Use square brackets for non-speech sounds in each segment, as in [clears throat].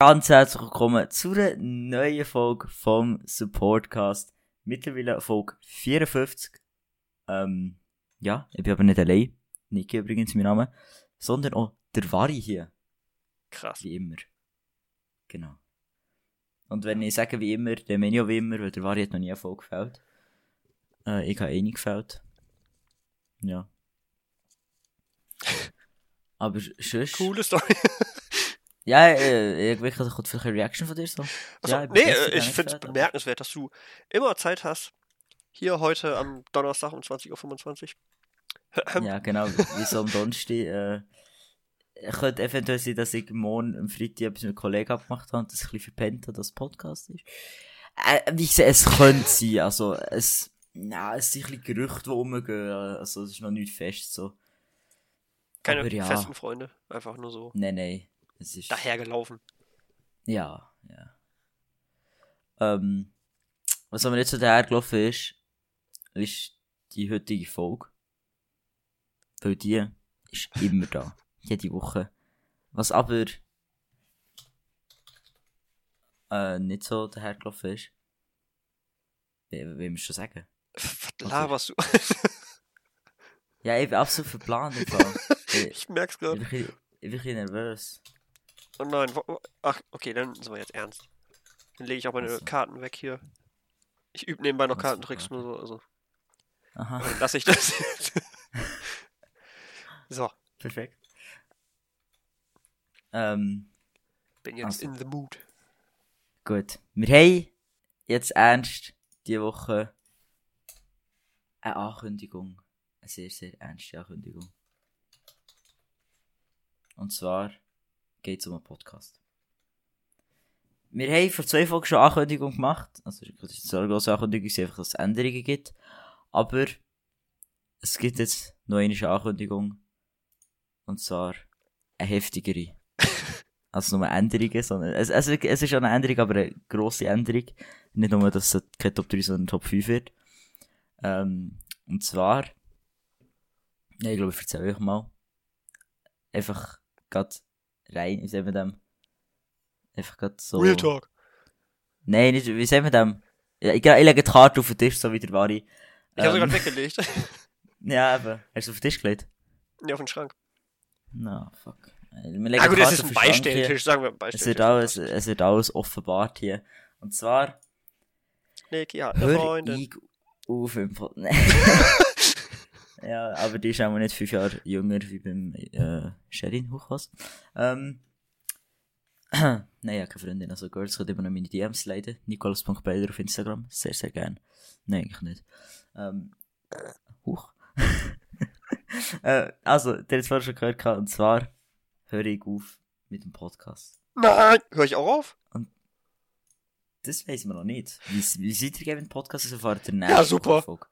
Ganz herzlich willkommen zu einer neuen Folge vom Supportcast. Mittlerweile Folge 54. Ähm, ja, ich bin aber nicht allein. Niki übrigens mein Name. Sondern auch der Vari hier. Krass. Wie immer. Genau. Und wenn ich sage wie immer, dann meine ich auch wie immer, weil der Vari hat noch nie eine Folge gefällt. Äh, ich habe eh nicht gefällt. Ja. [laughs] Aber sonst... Coole Story. [laughs] Ja, äh, ich wirklich, also kommt vielleicht eine Reaction von dir so. Also, ja, nee, äh, ich finde es bemerkenswert, dass du immer Zeit hast. Hier heute am Donnerstag um 20.25 Uhr. Ja, genau, wie so am Donnerstag. Äh, könnte eventuell sein, dass ich morgen am Freitag etwas mit einem Kollegen abgemacht habe und das ein bisschen verpennt habe, dass Podcast ist. Äh, wie gesagt, es könnte sein, also es, na, es sind ein bisschen Gerüchte, die rumgehen, also es ist noch nicht fest so. Keine Aber ja. festen Freunde. Einfach nur so Nein, nein, es ist... dahergelaufen. Ja, ja. Ähm, was aber nicht so dahergelaufen ist, ist die heutige Folge. Weil die ist immer da. [laughs] Jede Woche. Was aber äh, nicht so dahergelaufen ist. Wie, wie man schon sagen? Was laberst du? Ja, ich bin absolut verplant [laughs] ich, ich merk's gerade. ich bin ein bisschen nervös. Oh nein. Ach, okay, dann sind wir jetzt ernst. Dann lege ich auch meine Ach so. Karten weg hier. Ich übe nebenbei noch Kartentricks Karten? nur so. Also, Aha, dann lasse ich das jetzt. [laughs] so, perfekt. Ähm, bin jetzt Also. in the mood. Gut. Wir haben jetzt ernst die Woche eine Ankündigung. Eine sehr, sehr ernste Ankündigung. Und zwar geht es um einen Podcast. Wir haben vor zwei Folgen schon Ankündigung gemacht. Also, das ist eine große Ankündigung, es ist einfach, dass es Änderungen gibt. Aber es gibt jetzt noch eine Ankündigung. Und zwar eine heftigere. [laughs] Also nur Änderungen, sondern es, es, es ist schon eine Änderung, aber eine grosse Änderung. Nicht nur, dass es kein Top 3, sondern Top 5 wird. Ähm, und zwar, ja, ich glaube, ich erzähle euch mal. Einfach grad rein, wie sagen wir dem? Einfach grad so. Real Talk. Nein, nicht, wie sagen wir dem? Ja, ich, ich lege die Karte auf den Tisch, so wie der Vari. Ich habe sie Ähm, gerade weggelegt. [laughs] Ja, eben. Hast du auf den Tisch gelegt? ja, auf den Schrank. Na, fuck. Wir legen Ja gut, das ist ein. Beistelltisch, sagen wir ein Es Beistelltisch. wird alles, es wird alles offenbart hier. Und zwar, Niki hat eine hör Freundin. ich auf im Pod. [laughs] [laughs] Ja, aber die ist auch nicht fünf Jahre jünger wie beim äh, Sherin Hochhaus. Ähm, [clears throat] Nein, ich habe keine Freundin, also Girls könnt immer noch meine DMs leiden. Nicolas.beider auf Instagram, sehr, sehr gern. Nein, eigentlich nicht. Ähm, huch. [laughs] äh, also, der hat es vorhin schon gehört, und zwar höre ich auf mit dem Podcast. Nein! Hör ich auch auf? Das weiss man noch nicht. Wie, wie seid ihr mit dem Podcast? Das erfahrt ihr Ja, super. Folge.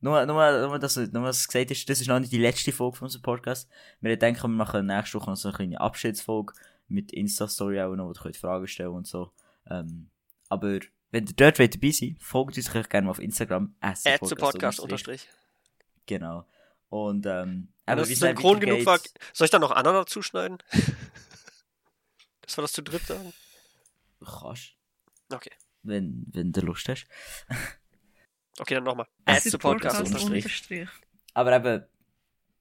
Nur, nur, nur, dass, nur, dass es gesagt ist, das ist noch nicht die letzte Folge von unserem Podcast. Wir denken, wir machen nächste Woche noch so eine kleine Abschiedsfolge mit Insta-Story auch noch, wo ihr könnt Fragen stellen und so. Ähm, aber wenn ihr dort wollt dabei sein folgt uns euch gerne mal auf Instagram. Podcast unterstrich. Genau. Und, ähm, aber das synchron genug war, soll ich da noch Anna dazu schneiden? [laughs] Dass wir das zu dritt sagen? Kannst. Okay. Wenn, wenn du Lust hast. [laughs] Okay, dann nochmal. Zu zu Podcast Podcast unterstrich. unterstrich. Aber eben,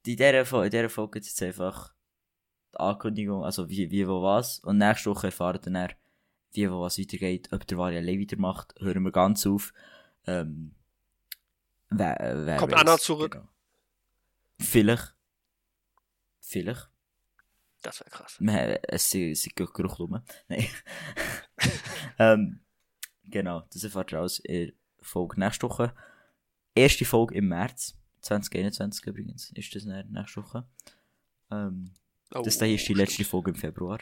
in dieser, dieser Folge gibt es jetzt einfach die Ankündigung, also wie, wie, wo, was. Und nächste Woche erfahren wir dann, wie, wo, was weitergeht. Ob der Vari allein weitermacht, hören wir ganz auf. Ähm, wer, äh, wer Kommt weiß, Anna zurück? Genau. Vielleicht. Vielleicht. Das wäre krass. Wir- Es sind, Gerüchte rum. Nein. [laughs] ähm, genau, das erfahrt ihr der Folge nächste Woche. Erste Folge im März 2021 übrigens, ist das nächste Woche. Ähm, Oh, das hier ist die letzte. Folge im Februar.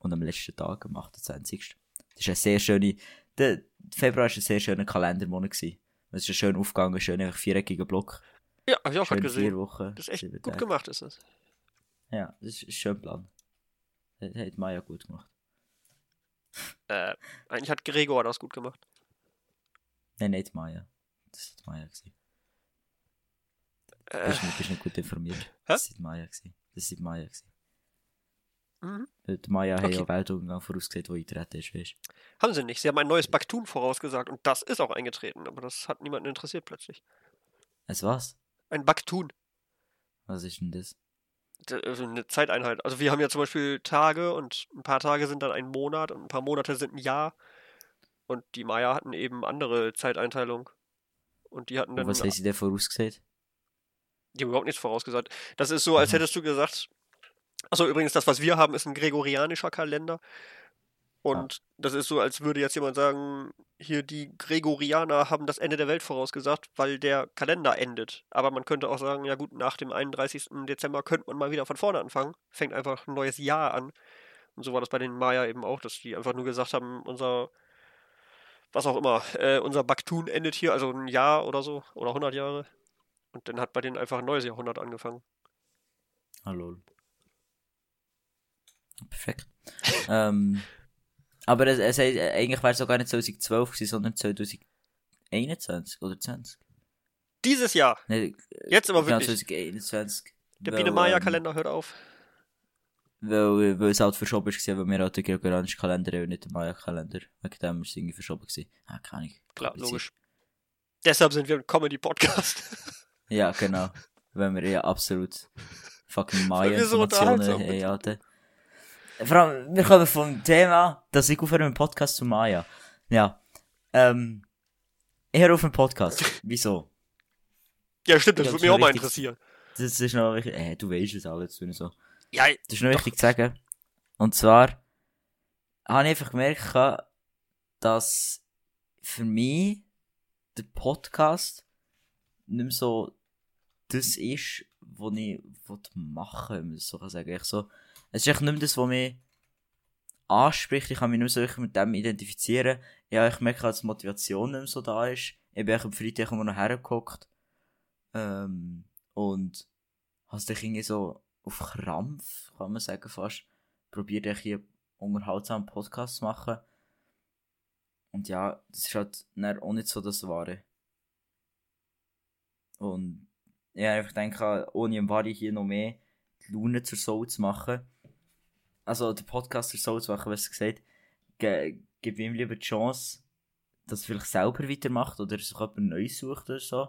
Und am letzten Tag, am 28. Das ist eine sehr schöne, der Februar war ein sehr schöner Kalendermonat gewesen. Es ist schön aufgegangen, schön einfach viereckiger Block. Ja, hab ich auch gerade Schön vier gesehen. Wochen. Das ist echt gut Tage. gemacht, ist das. Ja, das ist ein schöner Plan. Das hat Maya gut gemacht. Äh, eigentlich hat Gregor das gut gemacht. Nein, nicht Maya. Das war Maya. Gewesen. Äh, Bist nicht, bist nicht gut informiert. Das war Maya. Gewesen. Das war Maya. Gewesen. Mhm. Die Maya Okay. ja Weltuntergang vorausgesehen, wo eintreten ist, weißt Haben sie nicht. Sie haben ein neues Baktun vorausgesagt und das ist auch eingetreten, aber das hat niemanden interessiert plötzlich. Es was? Ein Baktun, Was ist denn das? also eine Zeiteinheit. Also wir haben ja zum Beispiel Tage und ein paar Tage sind dann ein Monat und ein paar Monate sind ein Jahr. Und die Maya hatten eben andere Zeiteinteilung. Und die hatten Und dann was haben sie denn vorausgesehen? Die haben überhaupt nichts vorausgesagt. Das ist so, als Mhm. hättest du gesagt. Achso, übrigens, das, was wir haben, ist ein gregorianischer Kalender. Und das ist so, als würde jetzt jemand sagen, hier die Gregorianer haben das Ende der Welt vorausgesagt, weil der Kalender endet. Aber man könnte auch sagen, ja gut, nach dem 31. Dezember könnte man mal wieder von vorne anfangen. Fängt einfach ein neues Jahr an. Und so war das bei den Maya eben auch, dass die einfach nur gesagt haben, unser, was auch immer, äh, unser Baktun endet hier, also ein Jahr oder so, oder 100 Jahre. Und dann hat bei denen einfach ein neues Jahrhundert angefangen. Hallo. Perfekt. [laughs] ähm, aber es, es, eigentlich wäre es auch gar nicht 2012 gewesen, sondern 2021 oder 20. Dieses Jahr, Nein, jetzt aber genau, wirklich. 2021. Der Biene ähm, Maya-Kalender hört auf. Weil, weil es halt verschoben war, weil wir halt den gregorianischen Kalender haben und nicht den Maya-Kalender. Wegen dem war es irgendwie verschoben. Gewesen. Ah, keine Ahnung. Klar, logisch. Deshalb sind wir ein Comedy-Podcast. [laughs] Ja, genau. Weil wir ja absolut fucking so Maya-Informationen unterhaltsam haben. Alter. Vor allem, wir kommen vom Thema, dass ich aufhöre mit dem Podcast zu Maya. Ja. Ähm, ich höre auf den Podcast. [laughs] Wieso? ja, stimmt, das würde mich auch mal richtig. interessieren. Das ist noch wichtig. Äh, du weißt es alles und so. Ja, Das ist noch wichtig zu sagen. Und zwar habe ich einfach gemerkt, dass für mich der Podcast nicht mehr so das ist, was ich machen will, wenn man so kann sagen. Ich so, es ist echt nicht mehr das, was mich anspricht. Ich kann mich nicht mehr so mit dem identifizieren. Ja, ich merke, dass die Motivation nicht mehr so da ist. Ich bin am Freitag immer noch hergeguckt. Ähm, und hast dich irgendwie so auf Krampf, kann man sagen fast, probiert ich hier unterhaltsamen Podcast zu machen. Und ja, das ist halt auch nicht so das Wahre. Und ja, ich denke, ohne im Vari hier noch mehr die Laune zur Soul zu machen. Also, den Podcast zur Soul zu machen, was gesagt, ge gib ihm lieber die Chance, dass er vielleicht selber weitermacht oder sich jemand Neues sucht oder so.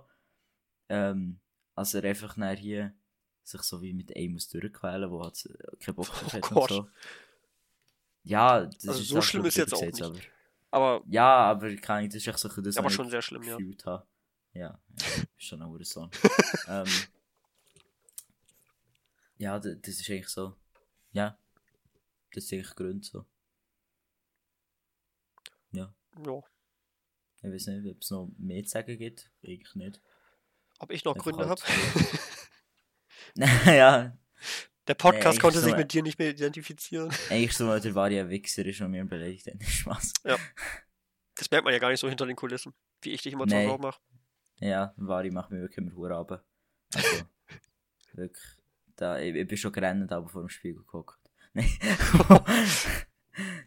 Ähm, als er einfach hier sich so wie mit einem muss durchquälen, wo halt keinen Bock Oh hat Gott. und so. Ja, das Also ist so auch schlimm ist jetzt auch nicht. Aber, Aber ja, aber keine Ahnung, das ist echt so das, Aber schon ich sehr schlimm, ja. habe. Ja, ja, ist schon ein Song. [laughs] ähm, ja, das ist eigentlich so. Ja, das ist eigentlich Grund so. Ja, ja, ich weiß nicht, ob es noch mehr zu sagen gibt. Eigentlich nicht. ob ich noch Einfach Gründe halt habe. [laughs] [laughs] ja, Der Podcast Nee, konnte sich mit dir nicht mehr identifizieren. [laughs] eigentlich so, weil der Varia Wichser ist und mir beleidigt. Spaß. Das merkt man ja gar nicht so hinter den Kulissen, wie ich dich immer zur Nee. Sau mache. Ja, Vari macht mir wirklich immer Hure runter. Also, [laughs] wirklich. Da, ich, ich bin schon gerannt, aber vor dem Spiegel geguckt. Nein.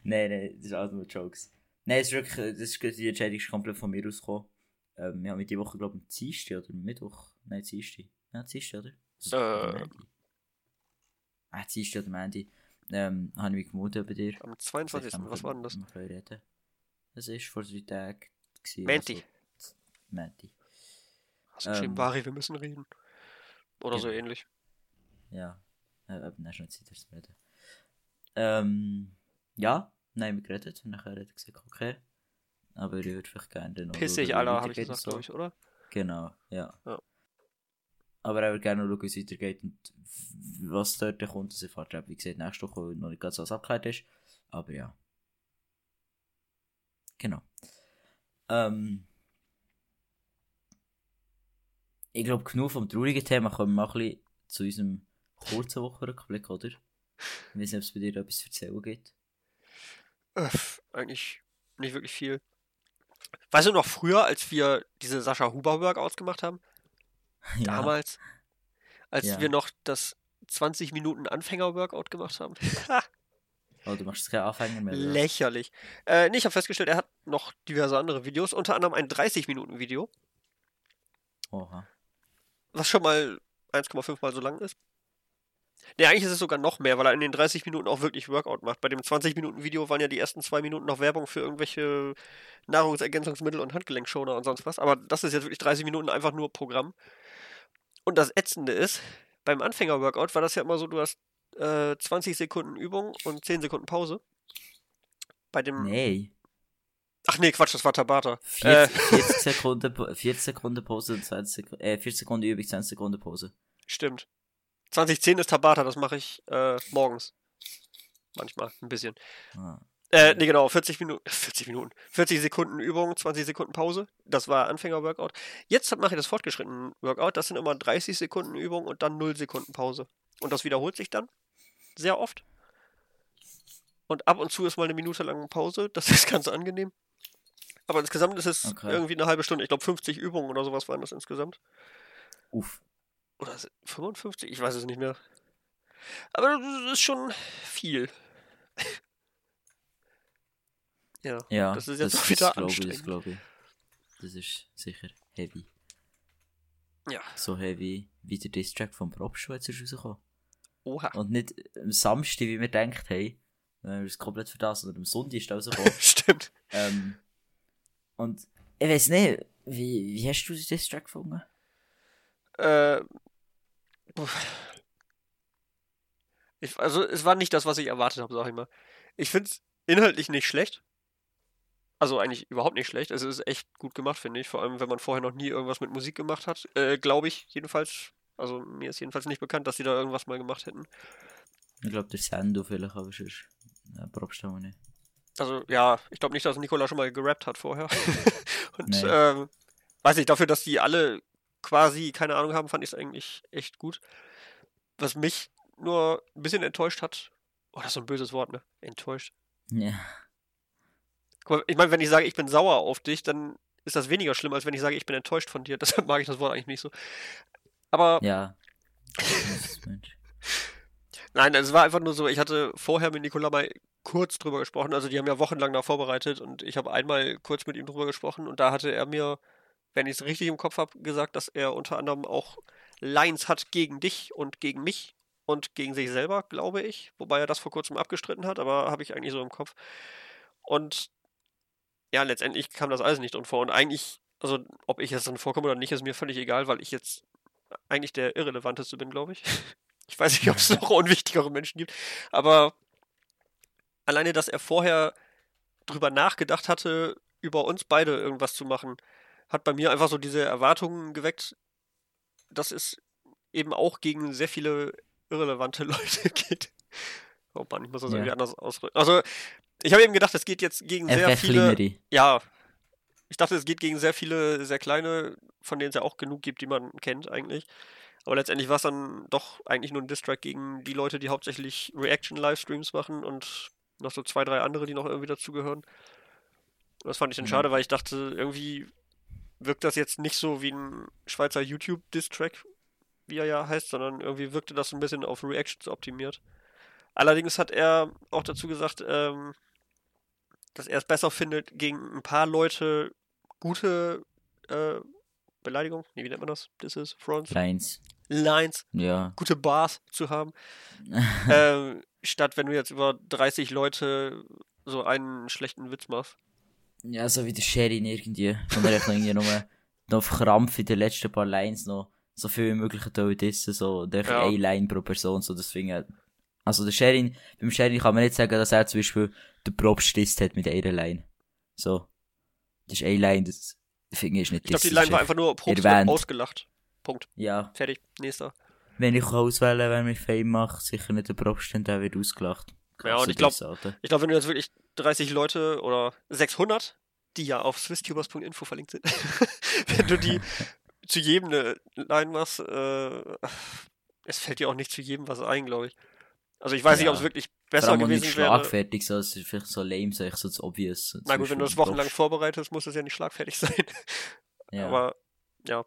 nein, nein, das ist alles nur Jokes. Nein, es ist wirklich, das ist, die Entscheidung ist komplett von mir ausgekommen. Ähm, wir haben die Woche, glaube ich, am Dienstag oder Mittwoch. Nein, Dienstag. Ja, Dienstag, oder? Äh. Ah, Dienstag oder Mandy. Ähm, habe ich mich gemutet bei dir. Am 22. Vielleicht Was war denn das? reden. Das ist vor drei Tagen. Menti. Also, Menti. Hast du geschrieben, Ähm. Vari, wir müssen reden. Oder so Genau. ähnlich. Ja, äh, eben, ist noch Zeit, darüber zu reden. Ähm, ja, nein, wir geredet und nachher hat er gesagt, okay. Aber ich würde vielleicht gerne dann noch Piss schauen, dich, wie Alter, habe ich gesagt, glaube ich, oder? Genau, ja. Ja. Aber er würde gerne schauen, wie es weitergeht und was dort kommt. Das erfahrt ihr, wie gesagt, nächste Woche, noch nicht ganz alles abgeklärt ist. Aber ja. Genau. Ähm, ich glaube, genug vom traurigen Thema kommen wir mal ein bisschen zu unserem kurzen Wochenrückblick, oder? Ich weiß nicht, ob es bei dir etwas zu erzählen gibt. Öff, eigentlich nicht wirklich viel. Weißt du noch früher, als wir diese Sascha Huber Workouts gemacht haben? [laughs] Ja. Damals? Als Ja. wir noch das 20 Minuten Anfänger-Workout gemacht haben? [laughs] Oh, du machst keine Anfänger mehr. oder? Lächerlich. Äh, nee, ich habe festgestellt, er hat noch diverse andere Videos, unter anderem ein 30-Minuten-Video, Oha. was schon mal 1,5 mal so lang ist. Nee, eigentlich ist es sogar noch mehr, weil er in den 30 Minuten auch wirklich Workout macht. Bei dem 20-Minuten-Video waren ja die ersten zwei Minuten noch Werbung für irgendwelche Nahrungsergänzungsmittel und Handgelenkschoner und sonst was. Aber das ist jetzt wirklich 30 Minuten einfach nur Programm. Und das Ätzende ist, beim Anfänger-Workout war das ja immer so, du hast äh, 20 Sekunden Übung und 10 Sekunden Pause. Bei dem. Nee. Ach nee, Quatsch, das war Tabata. 40, Äh, 40, [laughs] Sekunden, Po- 40 Sekunden Pause und 20 Sekunden, äh, 40 Sekunden Übung, 20 Sekunden Pause. Stimmt. 2010 ist Tabata, das mache ich äh, morgens. Manchmal, ein bisschen. Ah. Äh, nee, genau, 40 Minuten, [laughs] 40 Minuten, 40 Sekunden Übung, 20 Sekunden Pause. Das war Anfänger-Workout. Jetzt mache ich das fortgeschrittene Workout. Das sind immer 30 Sekunden Übung und dann 0 Sekunden Pause. Und das wiederholt sich dann sehr oft. Und ab und zu ist mal eine Minute lang Pause. Das [laughs] ist ganz angenehm. Aber insgesamt ist es Okay. irgendwie eine halbe Stunde. Ich glaube, 50 Übungen oder sowas waren das insgesamt. Uff. Oder ist es 55? Ich weiß es nicht mehr. Aber das ist schon viel. Ja. Ja, Das ist jetzt auch wieder ich, anstrengend. Das glaube ich. Das ist sicher heavy. Ja. So heavy wie der Distrack vom Probschuh jetzt ist rausgekommen. Oha. Und nicht am Samstag, wie wir gedacht haben. Äh, ist komplett für das, sondern am Sonntag ist rausgekommen. [laughs] Stimmt. ähm, und ich weiß nicht, wie, wie hast du den Distrack gefunden? Äh, ich, also, es war nicht das, was ich erwartet habe, sag ich mal. Ich finde es inhaltlich nicht schlecht. Also eigentlich überhaupt nicht schlecht. Es ist echt gut gemacht, finde ich. Vor allem, wenn man vorher noch nie irgendwas mit Musik gemacht hat. Äh, Glaube ich jedenfalls. Also mir ist jedenfalls nicht bekannt, dass sie da irgendwas mal gemacht hätten. Ich glaube, der Sendo vielleicht, aber sonst äh, probst du auch nicht. Also ja, ich glaube nicht, dass Nikola schon mal gerappt hat vorher. [laughs] [laughs] Und Nee. ähm, weiß nicht, dafür, dass die alle quasi keine Ahnung haben, fand ich es eigentlich echt gut. Was mich nur ein bisschen enttäuscht hat, oh, das ist so ein böses Wort, ne? Enttäuscht. Ja. Guck mal, ich meine, wenn ich sage, ich bin sauer auf dich, dann ist das weniger schlimm, als wenn ich sage, ich bin enttäuscht von dir. [laughs] Deshalb mag ich das Wort eigentlich nicht so. Aber Ja. [laughs] Nein, es war einfach nur so, ich hatte vorher mit Nikola mal kurz drüber gesprochen. Also die haben ja wochenlang da vorbereitet und ich habe einmal kurz mit ihm drüber gesprochen und da hatte er mir, wenn ich es richtig im Kopf habe, gesagt, dass er unter anderem auch Lines hat gegen dich und gegen mich und gegen sich selber, glaube ich. Wobei er das vor kurzem abgestritten hat, aber habe ich eigentlich so im Kopf. Und ja, letztendlich kam das alles nicht drin vor. Und eigentlich, also ob ich jetzt drin vorkomme oder nicht, ist mir völlig egal, weil ich jetzt eigentlich der Irrelevanteste bin, glaube ich. [laughs] Ich weiß nicht, ob es noch [laughs] unwichtigere Menschen gibt, aber alleine, dass er vorher drüber nachgedacht hatte, über uns beide irgendwas zu machen, hat bei mir einfach so diese Erwartungen geweckt, dass es eben auch gegen sehr viele irrelevante [laughs] Leute geht. Oh Mann, ich muss das Ja. irgendwie anders ausdrücken. Also, ich habe eben gedacht, es geht jetzt gegen sehr viele. Ja, ich dachte, es geht gegen sehr viele, sehr kleine, von denen es ja auch genug gibt, die man kennt eigentlich. Aber letztendlich war es dann doch eigentlich nur ein Distrack gegen die Leute, die hauptsächlich Reaction-Livestreams machen und noch so zwei, drei andere, die noch irgendwie dazugehören. Das fand ich dann Mhm. schade, weil ich dachte, irgendwie wirkt das jetzt nicht so wie ein Schweizer YouTube-Distrack, wie er ja heißt, sondern irgendwie wirkte das ein bisschen auf Reactions optimiert. Allerdings hat er auch dazu gesagt, ähm, dass er es besser findet, gegen ein paar Leute gute äh, Beleidigung, nee, wie nennt man das? This is Fronts, Lines. Lines, Ja. gute Bars zu haben, [laughs] ähm, statt wenn du jetzt über 30 Leute so einen schlechten Witz machst. Ja, so wie der Sherin irgendwie. Von der irgendwie nur [laughs] noch auf Krampf in den letzten paar Lines noch so viel wie möglich dissen, so der Ja. eine Line pro Person, so deswegen. Also der Sherin, beim Sherin kann man nicht sagen, dass er zum Beispiel den Probst disst hat mit einer Line. So. Das ist eine Line, das finde ich nicht Ich glaube, die Line war einfach nur Probst ausgelacht. Punkt. Ja, Fertig. Nächster. wenn ich auswählen wer mich Fame macht, sicher nicht der Probst, denn der wird ausgelacht. Ja, und ich glaub- das, Alter. Ich glaube, wenn du jetzt wirklich 30 Leute oder 600, die ja auf swisstubers.info verlinkt sind, [laughs] wenn du die [laughs] zu jedem eine Line machst, äh, es fällt dir auch nicht zu jedem was ein, glaube ich. Also ich weiß nicht, Ja. ob es wirklich besser auch nicht gewesen wäre. schlagfertig, so, es ist vielleicht so lame, so, ich so obvious. Na gut, wenn du das wochenlang Probst. vorbereitest, muss es ja nicht schlagfertig [laughs] sein. Ja. Aber ja.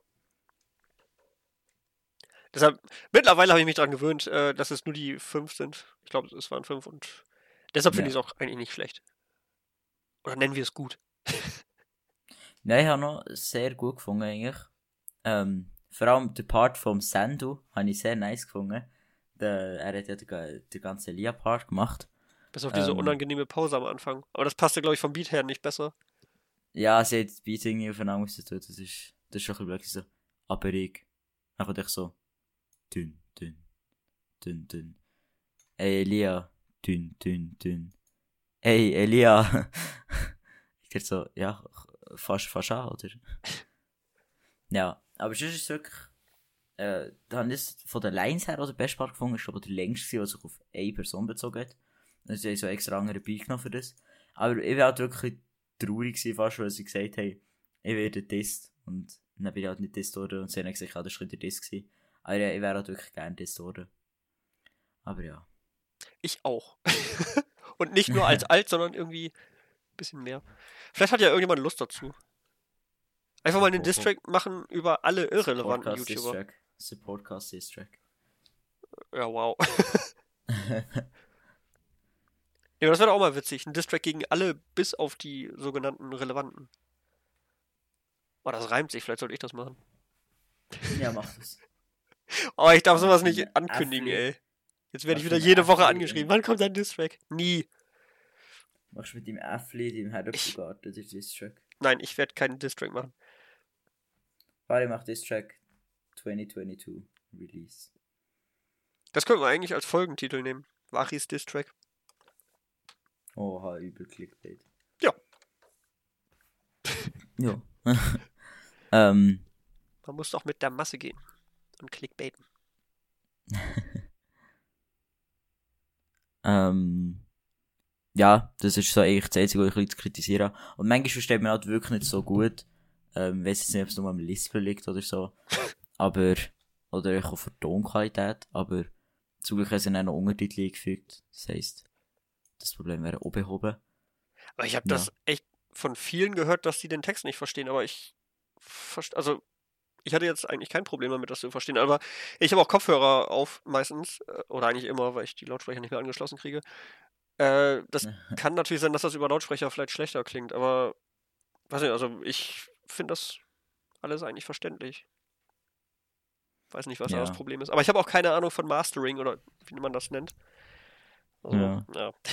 Deshalb, mittlerweile habe ich mich daran gewöhnt, äh, dass es nur die fünf sind. Ich glaube, es waren fünf und deshalb finde Ja. ich es auch eigentlich nicht schlecht. Oder nennen wir es gut. [laughs] Nein, ich habe noch sehr gut gefunden, eigentlich. Ähm, vor allem der Part vom Sandu habe ich sehr nice gefunden. Der, er hat ja den, den ganzen Elia-Part gemacht. Bis auf diese Ähm. unangenehme Pause am Anfang. Aber das passte, glaube ich, vom Beat her nicht besser. Ja, sie hat das Beat irgendwie aufeinander tun. Das ist, das ist schon ein bisschen gewesen. Aber ich. Dann kommt so. Dünn, dünn. Dünn, dünn. Ey, Elia. Dünn, dünn, dünn. Ey, Elia. [laughs] ich dachte so, ja, fast, fast an, oder? [laughs] ja, aber sonst ist es wirklich. Äh, da habe ich das von den Lines her auch den besten Part gefunden. ist aber der längste, was sich auf eine Person bezogen hat. Also, sie haben so extra andere Beat genommen für das. Aber ich war halt wirklich traurig gewesen, fast, weil sie gesagt haben, ich werde Test. Und dann bin ich halt nicht Test worden. Und sie haben gesagt, ja, das war der Test gewesen. Aber ja, ich wäre halt wirklich gerne Test worden. Aber ja. Ich auch. [laughs] Und nicht nur als [laughs] alt, sondern irgendwie ein bisschen mehr. Vielleicht hat ja irgendjemand Lust dazu. Einfach mal einen. Distrack machen über alle irrelevanten Podcast YouTuber. Distrack. Supportcast Distrack. Ja, wow. [laughs] Ja, das wäre auch mal witzig. Ein Distrack gegen alle, bis auf die sogenannten relevanten. Oh, das reimt sich. Vielleicht sollte ich das machen. ja, mach das. [laughs] Oh, ich darf sowas nicht ankündigen, Affli. ey. Jetzt werde ich wieder jede Woche Affli, angeschrieben. Wann kommt ein Distrack? Nie. Machst du mit deinem Äffli, deinem Herdöpfelgarten, den Distrack. Nein, ich werde keinen Distrack machen. Warte, mach Distrack 2022 Release. Das könnten wir eigentlich als Folgentitel nehmen. Wachis Distrack. Oha, übel Clickbait. Ja. ja. [laughs] ähm, Man muss doch mit der Masse gehen. Und clickbaiten. [laughs] ähm, ja, das ist so eigentlich das Einzige, was ich ein bisschen kritisieren. Und manchmal versteht man halt wirklich nicht so gut. Ähm, weiss jetzt nicht, ob es nur am Lispel liegt oder so. [laughs] Aber, oder ich der Tonqualität. Aber zum Glück haben sie dann noch Untertitel eingefügt. Das heisst, das Problem wäre auch behoben. Aber ich habe Ja. das echt von vielen gehört, dass sie den Text nicht verstehen. Aber ich verstehe, also ich hatte jetzt eigentlich kein Problem damit, das zu verstehen. Aber ich habe auch Kopfhörer auf meistens. äh, Oder eigentlich immer, weil ich die Lautsprecher nicht mehr angeschlossen kriege. Äh, das [laughs] kann natürlich sein, dass das über Lautsprecher vielleicht schlechter klingt. Aber, weiß nicht, also ich finde das alles eigentlich verständlich. Weiß nicht, was da Ja. das Problem ist. Aber ich habe auch keine Ahnung von Mastering oder wie man das nennt. Also, Ja. ja. [laughs]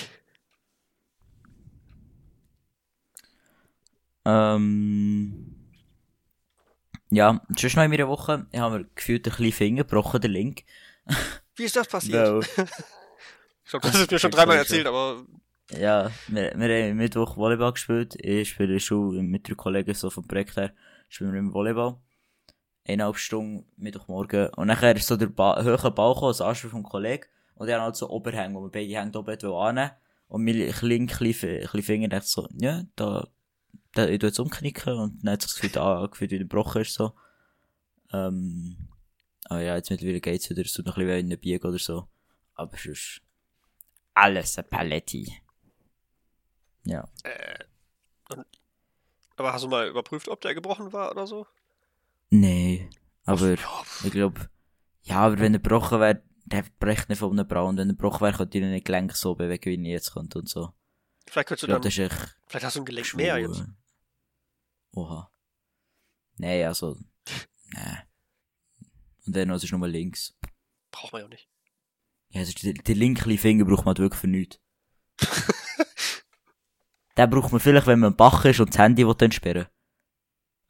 Ähm, ja, sonst noch in meiner Woche, ich habe mir gefühlt ein bisschen Finger gebrochen, der Link. [laughs] Wie ist das passiert? [laughs] Ich glaube, das ist mir schon dreimal schon. erzählt, aber ja, wir, wir haben Mittwoch Volleyball gespielt. Ich spiele Schule mit drei Kollegen so vom Projekt her, spielen wir immer Volleyball. Eineinhalb Stunden, Mittwochmorgen. Und nachher ist so der ba höhere Ball gekommen, das Anschluss vom Kollegen. Und der hat halt so oberhängen, wo wir beide Hände oben annehmen Und mein kleiner Finger dachte so, ja, da, da, ich tu jetzt umknicken. Und dann hat sich das Gefühl, da, gefühlt wieder gebrochen ist, so. Ähm, aber ja, jetzt mittlerweile geht's wieder, es tut noch ein bisschen in den Biegen oder so. Aber sonst, alles ein Paletti. Ja. Aber hast du mal überprüft, ob der gebrochen war oder so? Nee, aber pff, ich glaube, ja, aber wenn er gebrochen wäre, der bricht nicht von einem Braun. Wenn er gebrochen wäre, könnte ihn nicht Gelenk so bewegen, wie er jetzt könnte und so. vielleicht könntest du glaube, dann. das ist echt Vielleicht hast du ein Gelenk mehr jetzt. schwul. Oha. Nee, also, nee. Und dann, es ist nur links. Braucht man ja nicht. Ja, also der, der linke Finger braucht man wirklich für nichts. [laughs] den braucht man vielleicht, wenn man im Bach ist und das Handy will entsperren.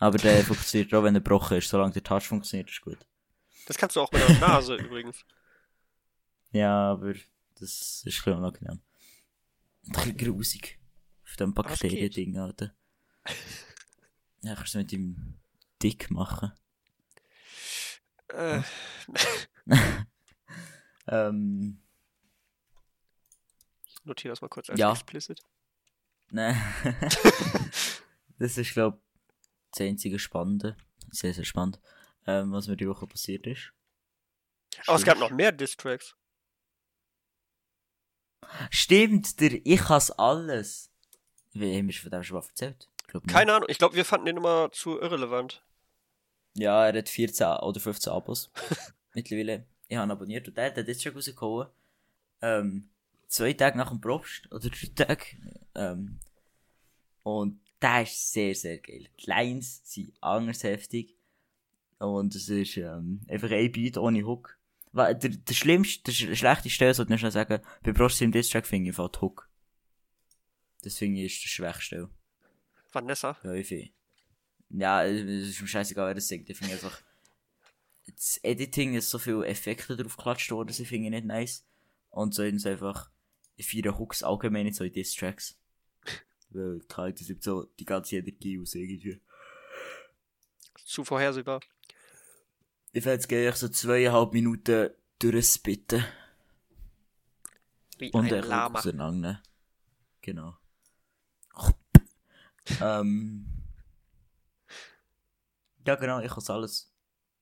Aber der funktioniert auch, wenn er gebrochen ist. Solange der Touch funktioniert, ist gut. Das kannst du auch mit der Nase [laughs] übrigens. Ja, aber das ist ein bisschen unangenehm. Ein bisschen grusig. Auf dem. Bakterien-Ding, Alter. [laughs] Ja, kannst du mit dem dick machen. Äh, [laughs] Ähm, ich notiere das mal kurz als Ja. explicit. ne. das ist, glaub das einzige Spannende. Sehr, sehr spannend. Ähm, was mir die Woche passiert ist. Aber es gab noch mehr Distracks. Stimmt, der Ich has alles. Wie haben wir von dem schon mal erzählt? Glaub nicht. Keine Ahnung, ich glaube, wir fanden den immer zu irrelevant. Ja, er hat 14 oder 15 Abos. [laughs] Mittlerweile. Ich habe ihn abonniert und der hat jetzt schon rausgehauen. Ähm, zwei Tage nach dem Probst. Oder drei Tage. Ähm, und der ist sehr, sehr geil. Die Lines sind anders heftig. Und es ist ähm, einfach ein Beat ohne Hook. Der, der schlimmste, der sch- schlechteste Stelle sollte ich schnell sagen, bei Bros im Distrack finde ich fällt Hook. Das finde ich ist der schwächste. Vanessa. Ja, ich finde. Ja, es ist mir scheißegal, wer das sagt. Ich finde einfach, das Editing ist so viele Effekte drauf geklatscht worden, das finde ich nicht nice. Und so einfach, ich feiere Hooks allgemein nicht so in Distracks. Weil, das gibt so die ganze Energie aus irgendwie. Zu vorhersehbar. Ich werde jetzt gleich so zweieinhalb Minuten durchspitten. Wie Und ein Lama. auseinandernehmen. Genau. ähm. Ja, genau, ich habe alles.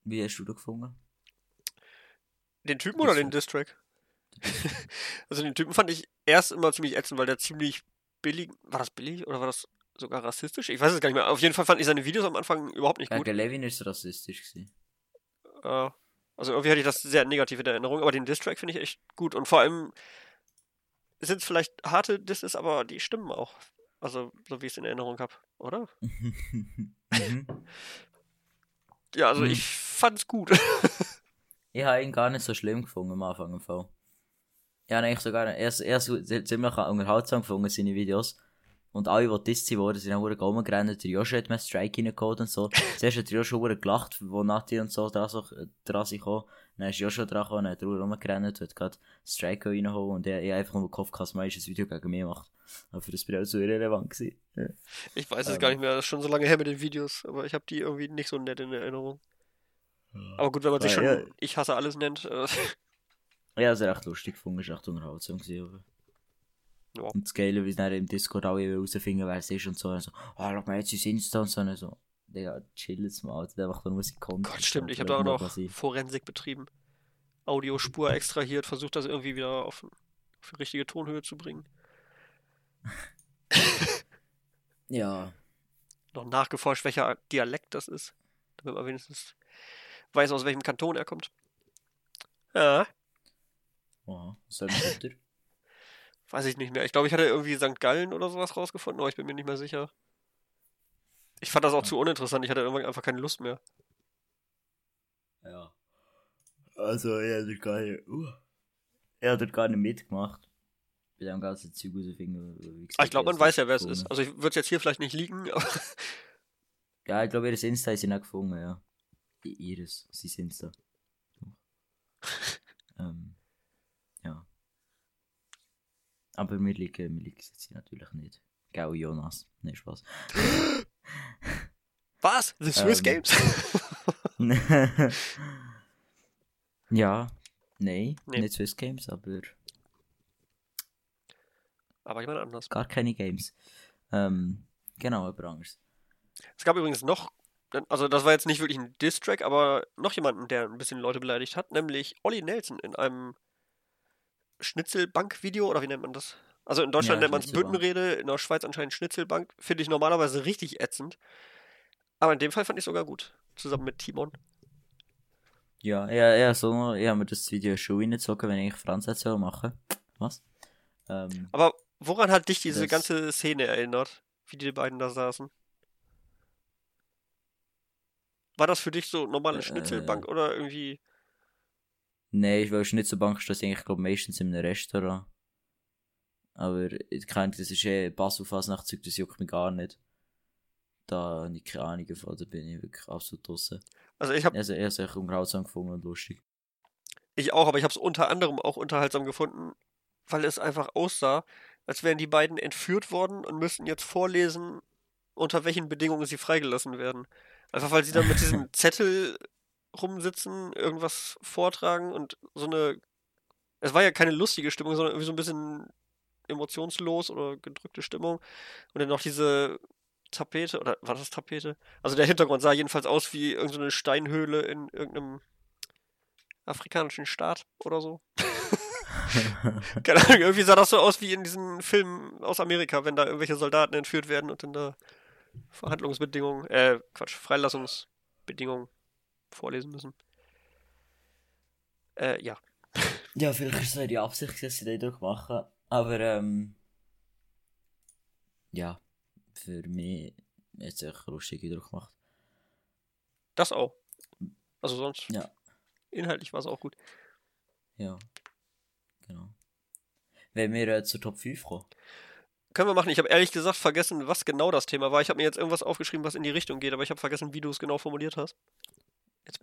Wie hast du das gefunden? Den Typen oder den. Distrack? [laughs] also den Typen fand ich erst immer ziemlich ätzend, weil der ziemlich billig. War das billig oder war das sogar rassistisch? Ich weiß es gar nicht mehr. Auf jeden Fall fand ich seine Videos am Anfang überhaupt nicht Ja, gut. der Levin ist rassistisch gewesen. Äh, also irgendwie hatte ich das sehr negativ in Erinnerung, aber den Distrack finde ich echt gut. Und vor allem sind es vielleicht harte Disses, aber die stimmen auch. Also, so wie ich es in Erinnerung habe, oder? [laughs] mhm. Ja, also Mhm. ich fand's gut. Ich habe ihn gar nicht so schlimm gefunden am Anfang im Fall. Ich habe eigentlich sogar erst, erst ziemlich unterhaltsam gefunden, seine Videos. Und alle, die das wurden, sind auch rumgerannt. Der Joshua hat mir einen Strike reingeholt und so. [laughs] Zuerst hat der Joshua verdammt gelacht, wo Nati und so dran, so, dran sind gekommen. Dann ist Joshua dran gekommen, dann hat er rumgerannt, hat gerade Strike reingeholt und ich hab einfach nur gehofft, dass man ein Video gegen mich macht. Aber für das ich auch so irrelevant gewesen. Ja. [laughs] Ich weiß es Ähm. gar nicht mehr, das ist schon so lange her mit den Videos, aber ich habe die irgendwie nicht so nett in Erinnerung. Aber gut, wenn man sich schon Ja. Ich hasse alles nennt, [laughs] Ja, das war echt lustig gefunden, es war echt unterhaltsam gewesen. Ja. Und das Geile, wie es dann im Discord alle herausfinden, wer es ist und so. Und so, ah, schau mal jetzt ins Insta und so. Und so, Digga, chill jetzt mal, Alter, einfach nur Musik. Gott, stimmt, ich habe da auch noch Forensik betrieben. Audiospur [laughs] extrahiert, versucht das irgendwie wieder auf, auf die richtige Tonhöhe zu bringen. [laughs] Ja, Noch nachgeforscht, welcher Dialekt das ist, damit man wenigstens weiß, aus welchem Kanton er kommt. Ja, wow, bitte? [laughs] weiß ich nicht mehr. Ich glaube, ich hatte irgendwie St. Gallen oder sowas rausgefunden, aber ich bin mir nicht mehr sicher. Ich fand das auch zu uninteressant, ich hatte irgendwann einfach keine Lust mehr. Ja. Also, er hat gar nicht, uh, er hat gar nicht mitgemacht. Bei dem ganzen wie Aber gesagt, ich glaube, man weiß ja, wer es ist. Also ich würde es jetzt hier vielleicht nicht liegen, aber [laughs] Ja, ich glaube, ihres Insta ist nicht gefunden, ja. Ihres, sie Insta. [laughs] ähm, ja. Aber mir liegen, mir liegen sie natürlich nicht. Gell, Jonas? Nein, Spaß. [laughs] was? The Swiss Ähm. Games? [laughs] ja, nein, Nee. nicht Swiss Games, aber aber jemand anders. gar keine Games. Ähm, genau, aber anders. Es gab übrigens noch, also das war jetzt nicht wirklich ein Diss-Track, aber noch jemanden, der ein bisschen Leute beleidigt hat, nämlich Olli Nelson in einem Schnitzelbank-Video, oder wie nennt man das? Also in Deutschland Ja, nennt man es Schnitzelbank. Büttenrede, in der Schweiz anscheinend Schnitzelbank. Finde ich normalerweise richtig ätzend. Aber in dem Fall fand ich sogar gut. Zusammen mit Timon. Ja, ja, ja, so, ich habe mir das Video schon reingezogen, wenn ich Franz soll machen. Was? Ähm, Aber woran hat dich diese Das- ganze Szene erinnert, wie die beiden da saßen? War das für dich so normale Äh. Schnitzelbank oder irgendwie. Nein, ich will nicht so Bank das eigentlich glaub, meistens in einem Restaurant. Aber ich kennt, das ist eh Basel-Fasnachtzeug, das juckt mich gar nicht. Da habe ich keine Ahnung davon, da bin ich wirklich absolut draussen. Also ich habe Also er ist echt unterhaltsam gefunden und lustig. Ich auch, aber ich habe es unter anderem auch unterhaltsam gefunden, weil es einfach aussah, als wären die beiden entführt worden und müssten jetzt vorlesen, unter welchen Bedingungen sie freigelassen werden. Einfach weil sie dann mit diesem [laughs] Zettel rumsitzen, irgendwas vortragen und so eine. Es war ja keine lustige Stimmung, sondern irgendwie so ein bisschen emotionslos oder gedrückte Stimmung. Und dann noch diese Tapete, oder war das Tapete? Also der Hintergrund sah jedenfalls aus wie irgendeine Steinhöhle in irgendeinem afrikanischen Staat oder so. [laughs] Keine Ahnung, irgendwie sah das so aus wie in diesen Filmen aus Amerika, wenn da irgendwelche Soldaten entführt werden und dann da Verhandlungsbedingungen, äh, Quatsch, Freilassungsbedingungen vorlesen müssen. Äh, ja. ja, vielleicht ist es die Absicht, dass sie das durchmachen. Aber ähm. Ja, für mich hat es echt lustig durchgemacht. Das auch. Also sonst, Ja. inhaltlich war es auch gut. Ja. Genau. Wenn wir äh, zur Top 5 kommen. Können wir machen. Ich habe ehrlich gesagt vergessen, was genau das Thema war. Ich habe mir jetzt irgendwas aufgeschrieben, was in die Richtung geht, aber ich habe vergessen, wie du es genau formuliert hast.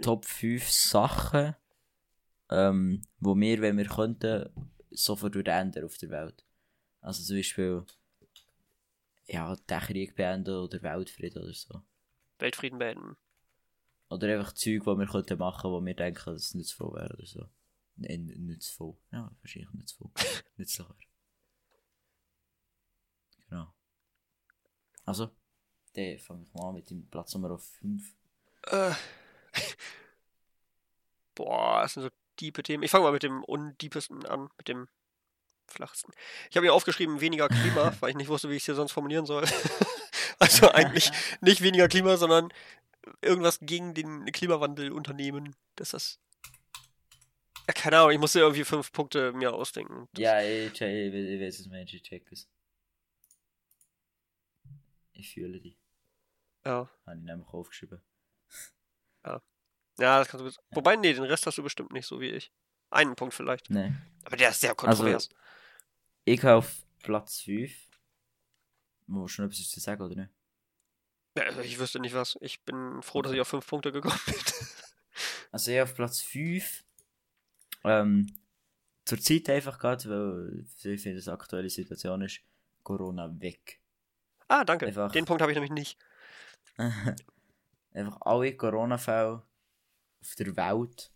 Top 5 Sachen, ähm, wo wir, wenn wir könnten, sofort würden ändern auf der Welt. Also zum Beispiel, ja, den Krieg beenden oder Weltfrieden oder so. Weltfrieden beenden. Oder einfach Zeug, die wir könnten machen, wo wir denken, dass es nützvoll wäre oder so. Nein, nützvoll. Ja, wahrscheinlich nützvoll. [laughs] Nützlich wäre. Genau. Also, dann fange ich mal an mit dem Platz Nummer 5. Äh. Boah, das sind so diepe Themen. Ich fange mal mit dem undiepesten an, mit dem flachsten. Ich habe mir aufgeschrieben, weniger Klima, [laughs] weil ich nicht wusste, wie ich es hier sonst formulieren soll. [laughs] also eigentlich [laughs] nicht weniger Klima, sondern irgendwas gegen den Klimawandel unternehmen. Das ist. Ja, keine Ahnung, ich musste irgendwie fünf Punkte mir ausdenken. Das- Ja, ich, ich, ich, weiß es, Mensch, ich check es. Ich fühle dich. Ja. Habe ich nämlich aufgeschrieben. Ja, das kannst du. Wobei, nee, den Rest hast du bestimmt nicht so wie ich. Einen Punkt vielleicht. Nein. Aber der ist sehr kontrovers. Ich gehe auf Platz 5. Wo schon etwas zu sagen, oder nicht? Ja, also ich wüsste nicht was. Ich bin froh, dass ich auf fünf Punkte gekommen bin. [laughs] Also ich auf Platz 5. Ähm, zur Zeit einfach gerade, weil ich finde, dass aktuelle Situation ist, Corona weg. ah, danke. Einfach- Den Punkt habe ich nämlich nicht. [laughs] einfach alle Corona-Fälle auf der Welt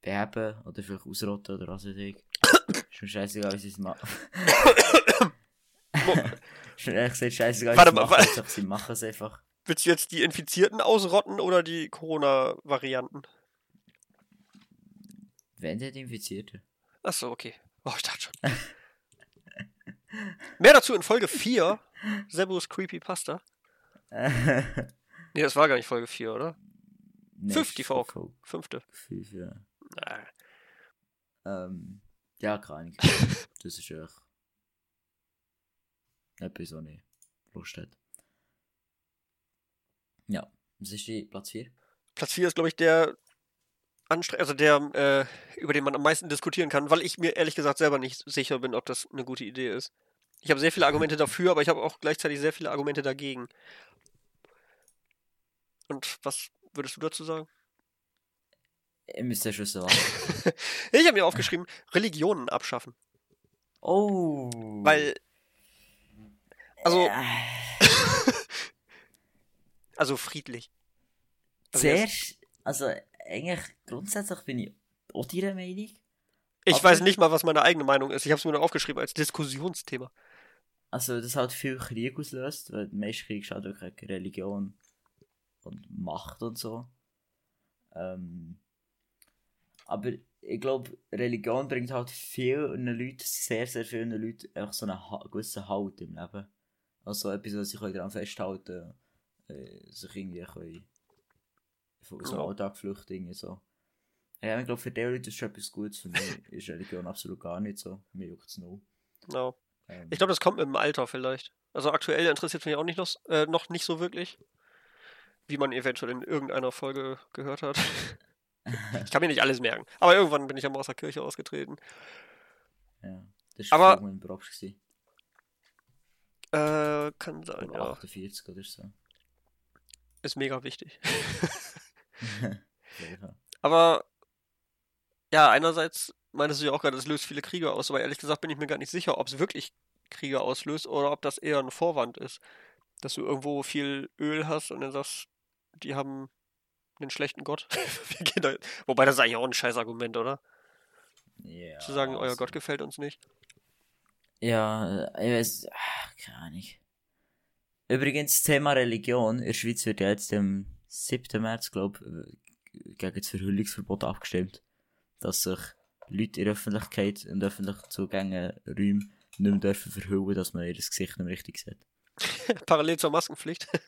beheben oder vielleicht ausrotten oder was weiß ich. Ist mir scheißegal, wie sie es machen. [laughs] ist mir ehrlich gesagt scheißegal, sie mal, machen. warte. Sie machen es einfach. Willst du jetzt die Infizierten ausrotten oder die Corona-Varianten? Wenn der Infizierte. Achso, okay. Oh, ich dachte schon. Mehr dazu in Folge 4. [laughs] Sebus Creepypasta. [laughs] nee, Nee, das war gar nicht Folge 4, oder? Fünf, ist die Folge. Fünfte. fünf, ja. Ah, Ähm, ja, Ahnung. [laughs] das ist echt etwas, was ich Lust hat. Ja, was ist die Platz 4? Platz 4 ist, glaube ich, der Anstre also der, äh, über den man am meisten diskutieren kann, weil ich mir ehrlich gesagt selber nicht sicher bin, ob das eine gute Idee ist. Ich habe sehr viele Argumente [laughs] dafür, aber ich habe auch gleichzeitig sehr viele Argumente dagegen. Und was würdest du dazu sagen? Ja schon sagen. Ich habe mir aufgeschrieben, Religionen abschaffen. Oh! Weil, also, Äh, [laughs] also friedlich. Also zuerst, also eigentlich grundsätzlich bin ich auch deiner Meinung. Ich aber- weiß nicht mal, was meine eigene Meinung ist. Ich habe es mir nur aufgeschrieben als Diskussionsthema. Also, das halt viel Krieg auslöst, weil die meisten Krieg wirklich gegen Religion und Macht und so. Ähm, aber ich glaube, Religion bringt halt vielen Leuten, sehr, sehr vielen Leuten, einfach so einen gewissen Halt im Leben. Also etwas, was sie daran festhalten äh, sich irgendwie können von so. Alltag flüchten, so. Ja, ich glaube, für die Leute ist es schon etwas Gutes. Für mich [laughs] ist Religion absolut gar nicht so. Mir juckt es noch. Genau. Ähm, Ich glaube, das kommt mit dem Alter vielleicht. Also aktuell interessiert mich auch nicht noch, äh, noch nicht so wirklich. Wie man eventuell in irgendeiner Folge gehört hat. [laughs] ich kann mir nicht alles merken. Aber irgendwann bin ich ja mal aus der Kirche ausgetreten. Ja, das war Aber- mein Brobst. Äh, kann sein, Oder ja. 48 oder so. Ist mega wichtig. [laughs] ja. Aber ja, einerseits meintest du ja auch gerade, es löst viele Kriege aus, aber ehrlich gesagt bin ich mir gar nicht sicher, ob es wirklich Kriege auslöst oder ob das eher ein Vorwand ist. Dass du irgendwo viel Öl hast und dann sagst, die haben einen schlechten Gott. [laughs] Da, wobei das ist eigentlich auch ein scheiß Argument, oder? ja Zu sagen, euer Gott gefällt uns nicht. Ja, äh, ich weiß, ach, keine Ahnung. Übrigens, Thema Religion. In der Schweiz wird ja jetzt am 7. März, glaube ich, gegen das Verhüllungsverbot abgestimmt. Dass sich Leute in der Öffentlichkeit und öffentlich zugänge Räume nicht mehr dürfen verhüllen, dass man ihr Gesicht nicht richtig sieht. [laughs] Parallel zur Maskenpflicht. [laughs]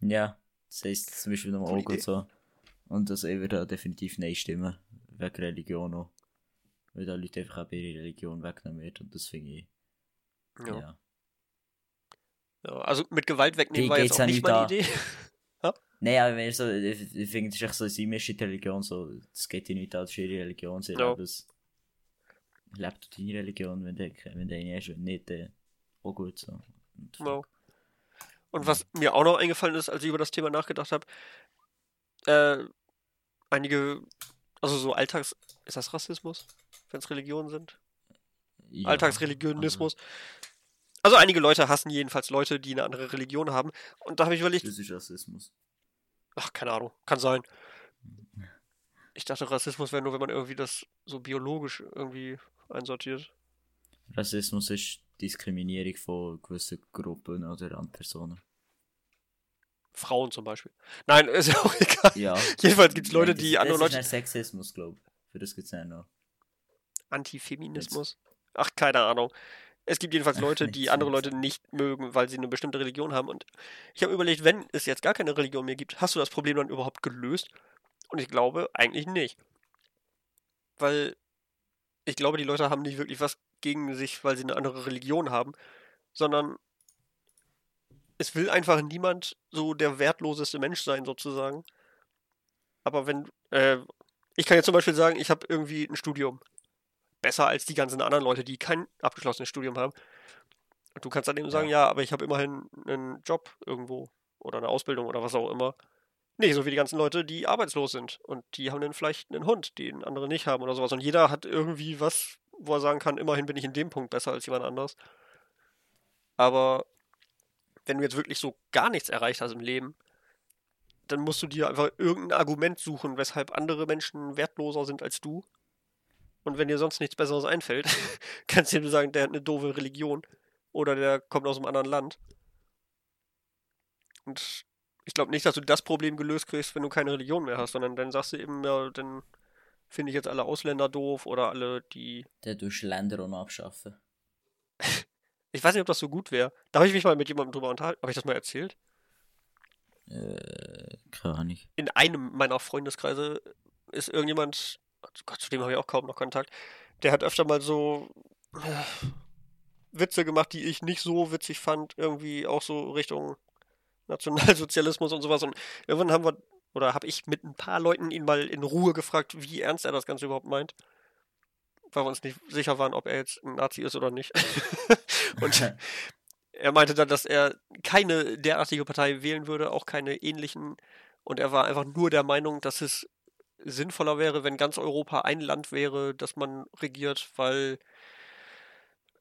Ja, das heisst zum Beispiel noch Coole Augen und so. Und also ich würde da definitiv Nein stimmen. Wegen Religion auch. Weil da Leute einfach auch ihre Religion wegnehmen wird. Und das finde ich. Ja. Ja. also mit Gewalt wegnehmen Die war jetzt auch nicht meine da. Idee. [laughs] Nein, aber wenn so, ich, ich finde, das ist echt so, sie mischt die Religion so, das geht ja nicht an, das ist ihre Religion, sie Ja. leben es. Lebt deine Religion, wenn du, wenn du eine hast, wenn nicht, dann auch gut so. Und Ja. Und was mir auch noch eingefallen ist, als ich über das Thema nachgedacht habe, äh, einige, also so Alltags, ist das Rassismus, wenn es Religionen sind? ja, Alltagsreligionismus. Also einige Leute hassen jedenfalls Leute, die eine andere Religion haben. Und da habe ich überlegt, ist Rassismus. ach, keine Ahnung, kann sein. Ich dachte, Rassismus wäre nur, wenn man irgendwie das so biologisch irgendwie einsortiert. Rassismus ist Diskriminierung von gewissen Gruppen oder an Personen. Frauen zum Beispiel. Nein, [laughs] ist ja auch egal. Ja. Jedenfalls gibt es Leute, das- die andere Das ist Leute. Sexismus, glaube ich. Für das gibt es ja noch. Antifeminismus? Ach, keine Ahnung. Es gibt jedenfalls Leute, die andere. Leute nicht mögen, weil sie eine bestimmte Religion haben. Und ich habe überlegt, wenn es jetzt gar keine Religion mehr gibt, hast du das Problem dann überhaupt gelöst? Und ich glaube eigentlich nicht. Weil ich glaube, die Leute haben nicht wirklich was gegen sich, weil sie eine andere Religion haben, sondern es will einfach niemand so der wertloseste Mensch sein, sozusagen. Aber wenn, äh, ich kann jetzt zum Beispiel sagen, ich habe irgendwie ein Studium. Besser als die ganzen anderen Leute, die kein abgeschlossenes Studium haben. Und du kannst dann eben sagen, ja, aber ich habe immerhin einen Job irgendwo oder eine Ausbildung oder was auch immer. Nee, so wie die ganzen Leute, die arbeitslos sind. Und die haben dann vielleicht einen Hund, den andere nicht haben oder sowas. Und jeder hat irgendwie was, wo er sagen kann, immerhin bin ich in dem Punkt besser als jemand anders. Aber wenn du jetzt wirklich so gar nichts erreicht hast im Leben, dann musst du dir einfach irgendein Argument suchen, weshalb andere Menschen wertloser sind als du. Und wenn dir sonst nichts Besseres einfällt, [laughs] kannst du dir nur sagen, der hat eine doofe Religion oder der kommt aus einem anderen Land. Und ich glaube nicht, dass du das Problem gelöst kriegst, wenn du keine Religion mehr hast, sondern dann sagst du eben, ja, dann finde ich jetzt alle Ausländer doof oder alle, die. Dann tust du Länder auch noch abschaffen. Ich weiß nicht, ob das so gut wäre. Da habe ich mich mal mit jemandem drüber unterhalten. Habe ich das mal erzählt? Äh, keine Ahnung. in einem meiner Freundeskreise ist irgendjemand, Gott, zu dem habe ich auch kaum noch Kontakt, der hat öfter mal so äh, Witze gemacht, die ich nicht so witzig fand, irgendwie auch so Richtung Nationalsozialismus und sowas. Und irgendwann haben wir, oder habe ich mit ein paar Leuten ihn mal in Ruhe gefragt, wie ernst er das Ganze überhaupt meint. Weil wir uns nicht sicher waren, ob er jetzt ein Nazi ist oder nicht. [laughs] und [laughs] er meinte dann, dass er keine derartige Partei wählen würde, auch keine ähnlichen. Und er war einfach nur der Meinung, dass es sinnvoller wäre, wenn ganz Europa ein Land wäre, das man regiert, weil.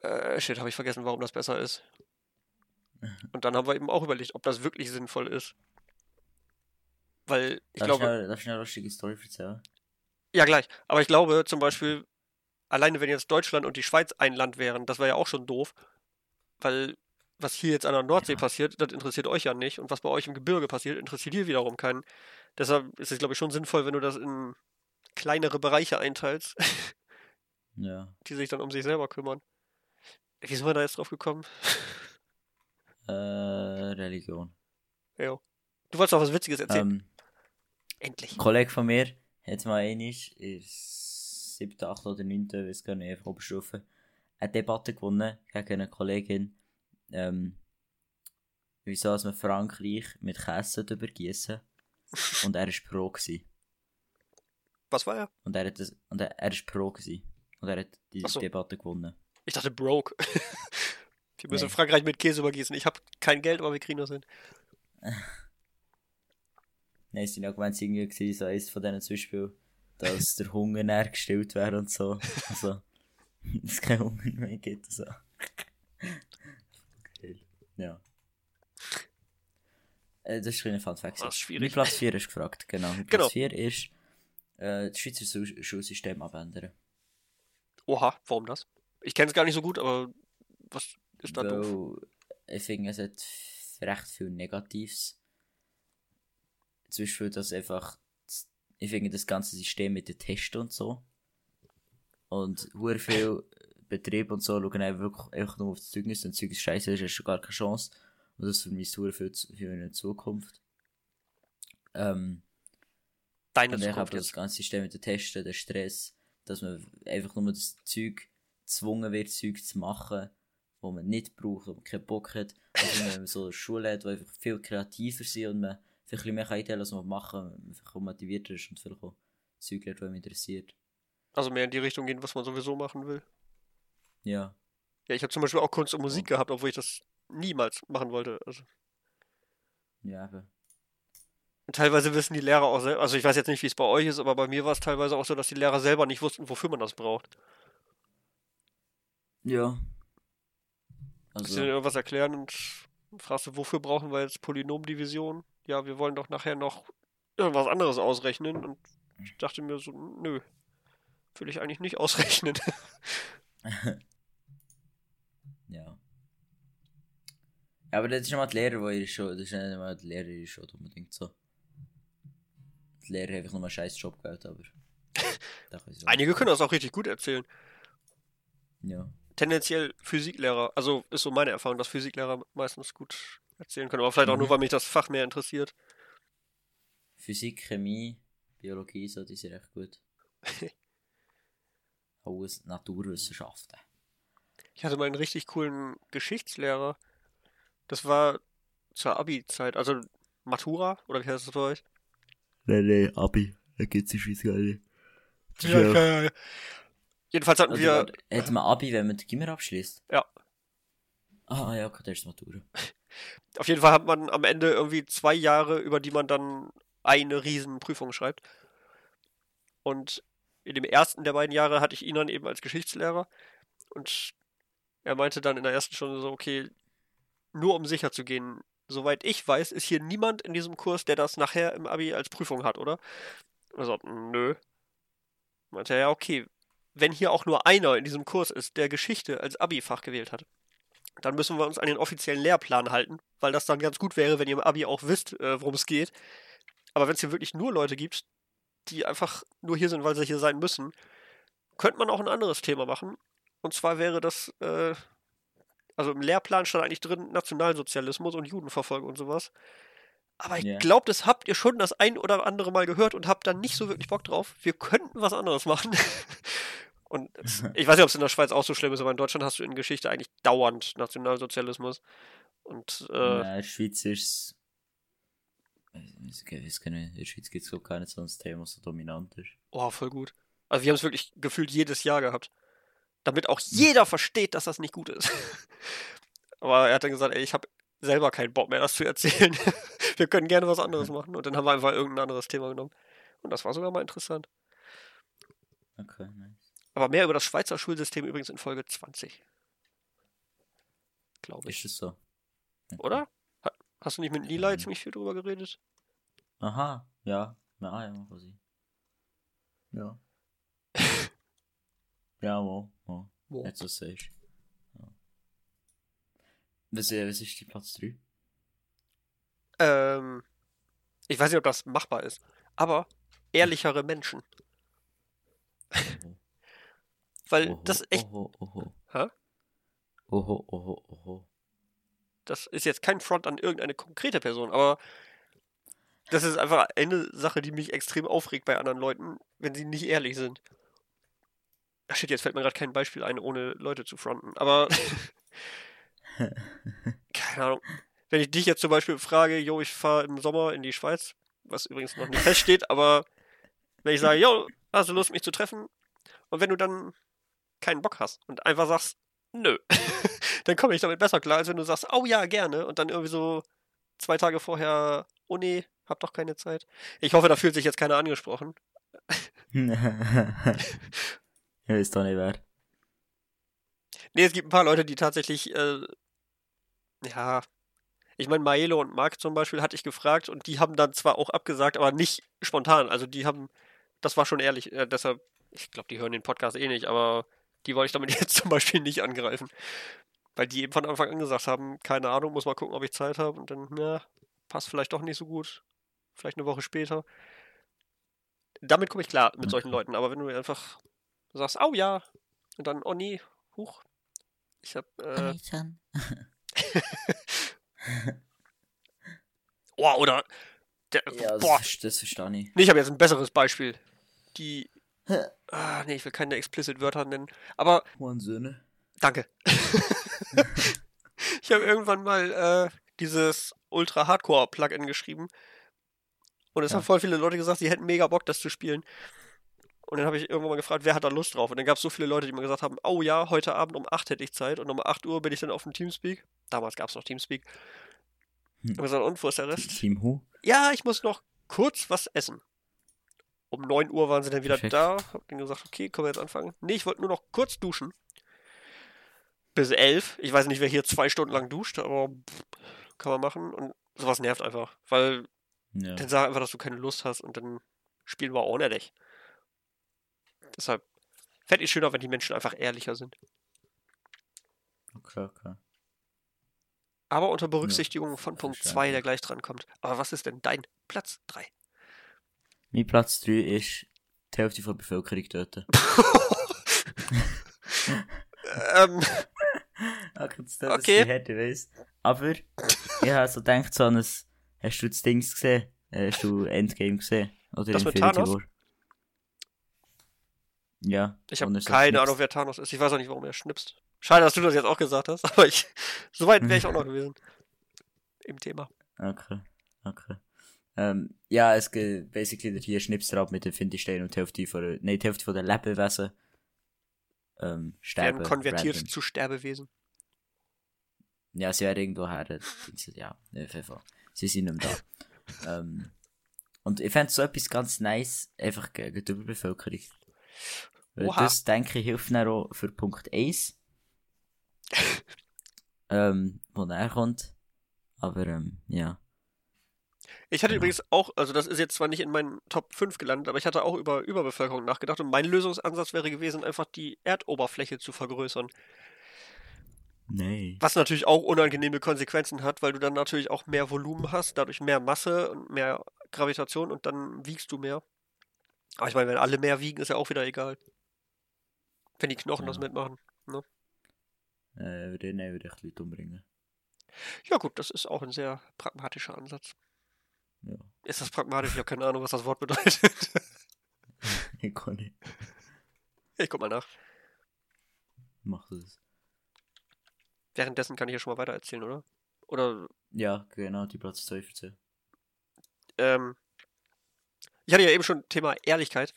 Äh, shit, habe ich vergessen, warum das besser ist. [laughs] Und dann haben wir eben auch überlegt, ob das wirklich sinnvoll ist. Weil ich darf, glaube. ich noch, darf ich eine lustige Story erzählen? Ja, gleich. Aber ich glaube zum Beispiel, alleine wenn jetzt Deutschland und die Schweiz ein Land wären, das wäre ja auch schon doof. Weil was hier jetzt an der Nordsee Ja. passiert, das interessiert euch ja nicht. Und was bei euch im Gebirge passiert, interessiert hier wiederum keinen. Deshalb ist es, glaube ich, schon sinnvoll, wenn du das in kleinere Bereiche einteilst, [laughs] Ja. die sich dann um sich selber kümmern. Wie sind wir da jetzt drauf gekommen? [laughs] Äh, Religion. ja. Du wolltest noch was Witziges erzählen. Endlich. ein Kollege von mir hat mal einmal in 7., 8. oder 9. weiß gar nicht, einfach Oberstufe, eine Debatte gewonnen gegen eine Kollegin, ähm, wieso man Frankreich mit Käse übergießen und er war pro. Gewesen. Was war er? Und er, hat das, und er, er ist pro. Gewesen. Und er hat die so. Debatte gewonnen. Ich dachte broke. [laughs] wir müssen Nee. Frankreich mit Käse übergießen. Ich habe kein Geld, aber wir kriegen das hin. [laughs] Nein, es waren Argumente irgendwie gewesen, so eins von denen zum Beispiel, dass der Hunger näher gestillt wäre und so. Also, [laughs] dass es keinen Hunger mehr gibt und so. Geil. Ja. Äh, das ist ein Fun Fact. Das ist schwierig. Platz 4 ist gefragt, genau. Mein Genau. Platz 4 ist, äh, das Schweizer Schul- Schulsystem abändern. Oha, warum das? Ich kenne es gar nicht so gut, aber was ist da doof? Weil ich finde, es hat recht viel Negatives. Zum Beispiel, dass einfach, das- ich finde, das ganze System mit den Testen und so. Und hure viel Betriebe und so schauen einfach wirklich einfach nur auf das Zeugnis und das Zeugnis scheiße ist, hast du gar keine Chance. Und das vermisst hure viel zu- für eine Zukunft. Ähm, Deine und ich Zukunft habe das ganze System mit den Testen, der Stress, dass man einfach nur das Zeug gezwungen wird, Zeug zu machen, wo man nicht braucht, wo man keinen Bock hat. Also wenn man so eine Schule hat, die einfach viel kreativer sind und man vielleicht ein bisschen mehr kann einteilen, was man machen vielleicht auch motivierter ist und vielleicht auch Zeug lernt, was mich interessiert. Also mehr in die Richtung gehen, was man sowieso machen will. Ja. Ja, ich habe zum Beispiel auch Kunst und Musik gehabt, obwohl ich das niemals machen wollte. Also Ja. Und teilweise wissen die Lehrer auch selber, also ich weiß jetzt nicht, wie es bei euch ist, aber bei mir war es teilweise auch so, dass die Lehrer selber nicht wussten, wofür man das braucht. Ja. Also. Also, Sie irgendwas erklären und fragst du, wofür brauchen wir jetzt Polynomdivision? Ja, wir wollen doch nachher noch irgendwas anderes ausrechnen. Und ich dachte mir so, nö, will ich eigentlich nicht ausrechnen. [laughs] ja. Ja, aber das ist immer die Lehrer, die ihre Schuld, das ist nicht immer die Lehrer ihre Schuld unbedingt so. Die Lehrer haben einfach nur einen scheiß Job gehabt, aber. [laughs] ich. Einige können das auch richtig gut erzählen. Ja. Tendenziell Physiklehrer, also ist so meine Erfahrung, dass Physiklehrer meistens gut erzählen können, aber vielleicht auch Mhm. nur, weil mich das Fach mehr interessiert. Physik, Chemie, Biologie, so, die sind recht gut. [laughs] Alles Naturwissenschaften. Ich hatte mal einen richtig coolen Geschichtslehrer. Das war zur Abi-Zeit, also Matura, oder wie heißt das bei euch? Nein, nein, Abi. Da geht's Schweiz gar nicht. Ja, ja, ja. Jedenfalls hatten Also, wir, hat man Abi, wenn man die Gimmer abschließt? Ja. Ah, ja, okay, das ist Matura. [laughs] auf jeden Fall hat man am Ende irgendwie zwei Jahre, über die man dann eine riesen Prüfung schreibt. Und in dem ersten der beiden Jahre hatte ich ihn dann eben als Geschichtslehrer. Und er meinte dann in der ersten Stunde so, okay, nur um sicher zu gehen, soweit ich weiß, ist hier niemand in diesem Kurs, der das nachher im Abi als Prüfung hat, oder? Also, nö. Meinte er, ja, okay, wenn hier auch nur einer in diesem Kurs ist, der Geschichte als Abi-Fach gewählt hat, dann müssen wir uns an den offiziellen Lehrplan halten, weil das dann ganz gut wäre, wenn ihr im Abi auch wisst, äh, worum es geht. Aber wenn es hier wirklich nur Leute gibt, die einfach nur hier sind, weil sie hier sein müssen, könnte man auch ein anderes Thema machen. Und zwar wäre das, äh, also im Lehrplan stand eigentlich drin Nationalsozialismus und Judenverfolgung und sowas. Aber ich Ja. glaube, das habt ihr schon das ein oder andere Mal gehört und habt dann nicht so wirklich Bock drauf. Wir könnten was anderes machen. [laughs] Und [laughs] ich weiß nicht, ob es in der Schweiz auch so schlimm ist, aber in Deutschland hast du in Geschichte eigentlich dauernd Nationalsozialismus. Und äh, der Schweiz ist es. Ich weiß gar nicht, in der Schweiz gibt es gar nicht so ein Thema, so dominant ist. oh, voll gut. Also wir haben es wirklich gefühlt jedes Jahr gehabt. Damit auch jeder versteht, dass das nicht gut ist. [laughs] aber er hat dann gesagt, ey, ich habe selber keinen Bock mehr, das zu erzählen. [laughs] wir können gerne was anderes machen. Und dann haben wir einfach irgendein anderes Thema genommen. Und das war sogar mal interessant. Okay, nice. Aber mehr über das Schweizer Schulsystem übrigens in Folge 20. Glaube ich. Ist es so? Okay. Oder? Ha- Hast du nicht mit Lila ziemlich viel drüber geredet? Aha, ja. Ja, ja, quasi. [laughs] Ja. ja, wo, wo. Wo? Jetzt so sagst. Ja. Was, äh, was ist die Platz 3? Ähm, ich weiß nicht, ob das machbar ist. Aber ehrlichere Menschen. Oho. Weil Oho, das ist echt, Oho, oho. Hä? Oho, oho, oho. das ist jetzt kein Front an irgendeine konkrete Person, aber das ist einfach eine Sache, die mich extrem aufregt bei anderen Leuten, wenn sie nicht ehrlich sind. Ach shit, jetzt fällt mir gerade kein Beispiel ein, ohne Leute zu fronten. Aber [laughs] keine Ahnung. Wenn ich dich jetzt zum Beispiel frage, yo, ich fahre im Sommer in die Schweiz, was übrigens noch nicht feststeht, aber wenn ich sage, yo, hast du Lust, mich zu treffen? Und wenn du dann keinen Bock hast und einfach sagst, nö, [laughs] dann komme ich damit besser klar, als wenn du sagst, oh ja, gerne, und dann irgendwie so zwei Tage vorher, oh nee, hab doch keine Zeit. Ich hoffe, da fühlt sich jetzt keiner angesprochen. [laughs] ich weiß doch nicht wer. Nee, es gibt ein paar Leute, die tatsächlich, äh, ja, ich meine, Maelo und Marc zum Beispiel hatte ich gefragt und die haben dann zwar auch abgesagt, aber nicht spontan. Also die haben, das war schon ehrlich, äh, deshalb, ich glaube, die hören den Podcast eh nicht, aber die wollte ich damit [laughs] jetzt zum Beispiel nicht angreifen. Weil die eben von Anfang an gesagt haben, keine Ahnung, muss mal gucken, ob ich Zeit habe und dann, ja, passt vielleicht doch nicht so gut. Vielleicht eine Woche später. Damit komme ich klar mit solchen Okay. Leuten, aber wenn du einfach sagst, oh ja, und dann, oh nee, huch, ich hab, äh, oh, [laughs] oder, der, Ja, das, boah, ver- das verstehe ich. nee, ich habe jetzt ein besseres Beispiel. Die, ah, nee, ich will keine explicit Wörter nennen, aber Söhne. Danke. [laughs] ich habe irgendwann mal äh, dieses Ultra-Hardcore-Plugin geschrieben, Und es Ja. haben voll viele Leute gesagt, sie hätten mega Bock, das zu spielen. Und dann habe ich irgendwann mal gefragt, wer hat da Lust drauf? Und dann gab es so viele Leute, die mir gesagt haben, oh ja, heute Abend um 8 hätte ich Zeit. Und um 8 Uhr bin ich dann auf dem Teamspeak. Damals gab es noch Teamspeak. Hm. Und gesagt, und wo ist der Rest? Team Who? Ja, ich muss noch kurz was essen. Um 9 Uhr waren sie dann wieder Perfekt. da. Hab dann gesagt, okay, können wir jetzt anfangen? Nee, ich wollte nur noch kurz duschen. Bis 11. Ich weiß nicht, wer hier zwei Stunden lang duscht, aber kann man machen. Und sowas nervt einfach. Weil Ja. dann sag einfach, dass du keine Lust hast und dann spielen wir ohne dich. Deshalb fände ich schöner, wenn die Menschen einfach ehrlicher sind. Okay, okay. Aber unter Berücksichtigung von das Punkt ist 2, der gleich dran kommt. Aber was ist denn dein Platz 3? Mein Platz 3 ist die Hälfte der Bevölkerung töten. ähm, [laughs] Okay, das tut Okay. ich weiss. Aber ich habe so gedacht, so an ein, hast du das Dings gesehen? Äh, Hast du Endgame gesehen? Oder Das Infinity Thanos? War? Ja. ich habe keine. Ahnung, wer Thanos ist. Ich weiß auch nicht, warum er schnipst. Schade, dass du das jetzt auch gesagt hast, [laughs] aber ich, so weit wäre ich auch noch [laughs] gewesen. Im Thema. Okay, okay. Ähm, ja, es geht basically der hier Schnipser ab mit den Findestein und die Hälfte von der, nein, die Hälfte von der Lebewesen ähm, sterben. Werden konvertiert random. zu Sterbewesen. Ja, sie werden irgendwo her. Ja, auf jeden Fall. Sie sind nicht mehr da. [laughs] ähm, und ich fände so etwas ganz nice, einfach gegen die Überbevölkerung. Weil Oha. das, denke ich, hilft dann auch für Punkt 1. [laughs] ähm, wo er kommt. Aber, ähm, ja. Ich hatte Genau. übrigens auch, also das ist jetzt zwar nicht in meinen Top 5 gelandet, aber ich hatte auch über Überbevölkerung nachgedacht und mein Lösungsansatz wäre gewesen, einfach die Erdoberfläche zu vergrößern. Nee. Was natürlich auch unangenehme Konsequenzen hat, weil du dann natürlich auch mehr Volumen hast, dadurch mehr Masse und mehr Gravitation und dann wiegst du mehr. Aber ich meine, wenn alle mehr wiegen, ist ja auch wieder egal. Wenn die Knochen das Ja. mitmachen. Äh, würde, nee, würde ich Leute umbringen. Ja gut, das ist auch ein sehr pragmatischer Ansatz. Ja. Ist das pragmatisch? Ich habe keine Ahnung, was das Wort bedeutet. Ich kann nicht. Ich guck mal nach. Mach das. Währenddessen kann ich ja schon mal weiter erzählen, oder? Oder, Ja, genau, die Platz 2 erzählen. ähm, ich hatte ja eben schon Thema Ehrlichkeit.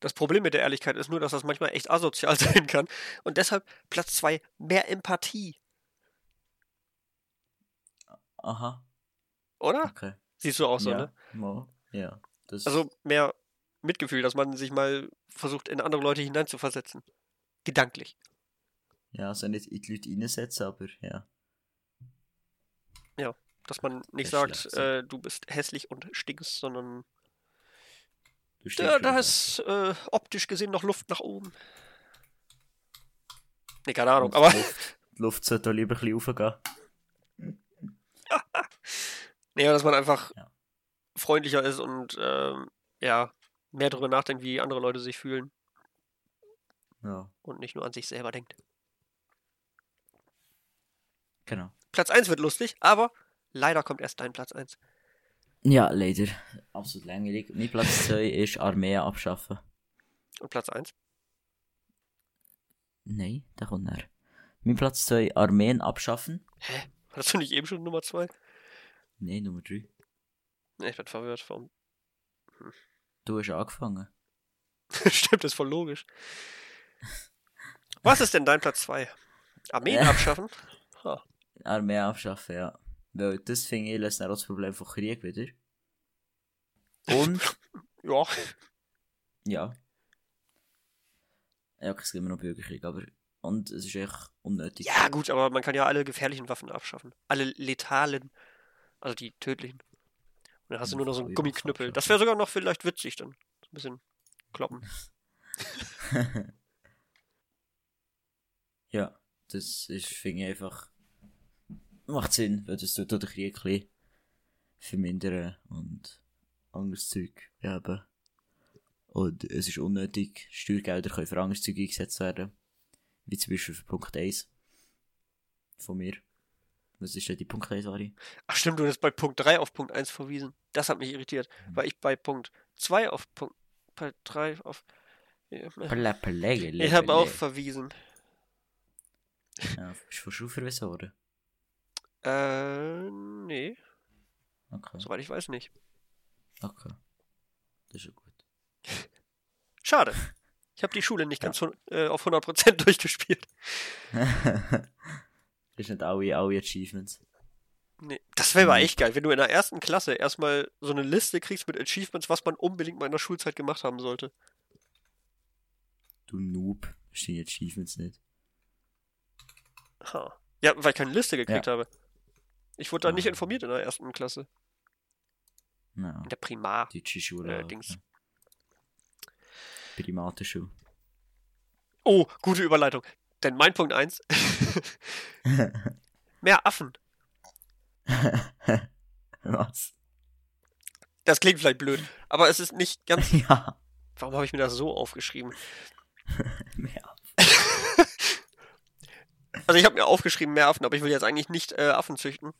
Das Problem mit der Ehrlichkeit ist nur, dass das manchmal echt asozial [laughs] sein kann. Und deshalb Platz 2, mehr Empathie, Aha, oder? okay. Siehst du auch so, ja, ne? Ja. Also mehr Mitgefühl, dass man sich mal versucht, in andere Leute hineinzuversetzen. Gedanklich. ja, also nicht in die Leute reinsetzen, aber ja. Dass man nicht Das sagt, äh, du bist hässlich und stinkst, sondern Du da, stinkst da ist äh, optisch gesehen noch Luft nach oben. Nee, keine Ahnung, Und aber Die Luft, Luft sollte lieber ein bisschen raufgehen. [laughs] nee, dass man einfach Ja. freundlicher ist und ähm, ja, mehr darüber nachdenkt, wie andere Leute sich fühlen Ja, und nicht nur an sich selber denkt. genau. Platz 1 wird lustig, aber leider kommt erst dein Platz 1. Ja, leider. Absolut langweilig. Mein Platz [laughs] 2 ist Armee abschaffen. Und Platz 1? Nein, da kommt er. Mein Platz 2 Armeen abschaffen. Hä? Hattest du nicht eben schon Nummer 2? Nein, Nummer 3. Nee, ich bin verwirrt. Warum? Du hast angefangen. [laughs] Stimmt, ist voll logisch. Was ist denn dein Platz 2? Armeen Äh. abschaffen? Ha. Armee abschaffen, ja. Weil das finde ich, löst dann das Problem von Krieg wieder. Und, [laughs] Ja. ja. Ja, es gibt immer noch Bürgerkrieg, aber. Und es ist echt unnötig. Ja, gut, aber man kann ja alle gefährlichen Waffen abschaffen. Alle letalen. Also die tödlichen. Und dann hast du nur noch so einen Feuerwaffen Gummiknüppel. Das wäre sogar noch vielleicht witzig dann. So ein bisschen kloppen. [laughs] ja, das ist, finde ich einfach. Macht Sinn, weil das tut den Krieg ein bisschen vermindern und anderes Zeug haben. Und es ist unnötig, Steuergelder können für anderes Zeug eingesetzt werden. Wie zum Beispiel für Punkt 1. Von mir. Was ist denn die Punkt 1, Ari? Ach stimmt, du hast bei Punkt 3 auf Punkt 1 verwiesen. Das hat mich irritiert. Mhm. Weil ich bei Punkt 2 auf Punkt. Bei 3 auf. Ja, Perle, perle, [laughs] Ich habe auch verwiesen. Ja, bist du Schule verwiesen worden? Äh, nee. Okay. Soweit ich weiß nicht. Okay. Das ist ja gut. Schade. [laughs] Ich habe die Schule nicht ganz hun- äh, auf 100% [laughs] durchgespielt. Das ist nicht alle, alle Achievements. Nee, das wäre aber Mhm. echt geil, wenn du in der ersten Klasse erstmal so eine Liste kriegst mit Achievements, was man unbedingt mal in der Schulzeit gemacht haben sollte. Du Noob. Die Achievements nicht. Ha. Ja, weil ich keine Liste gekriegt Ja. habe. Ich wurde da nicht Ah. informiert in der ersten Klasse. Ja. In der Primar. Deutsche Schule. Äh, Dings. Primatenschule. Oh, gute Überleitung. Denn mein Punkt 1. [laughs] Mehr Affen. Was? Das klingt vielleicht blöd, aber es ist nicht ganz. [laughs] ja. Warum habe ich mir das so aufgeschrieben? [laughs] Mehr. Also ich habe mir aufgeschrieben, mehr Affen, aber ich will jetzt eigentlich nicht äh, Affen züchten.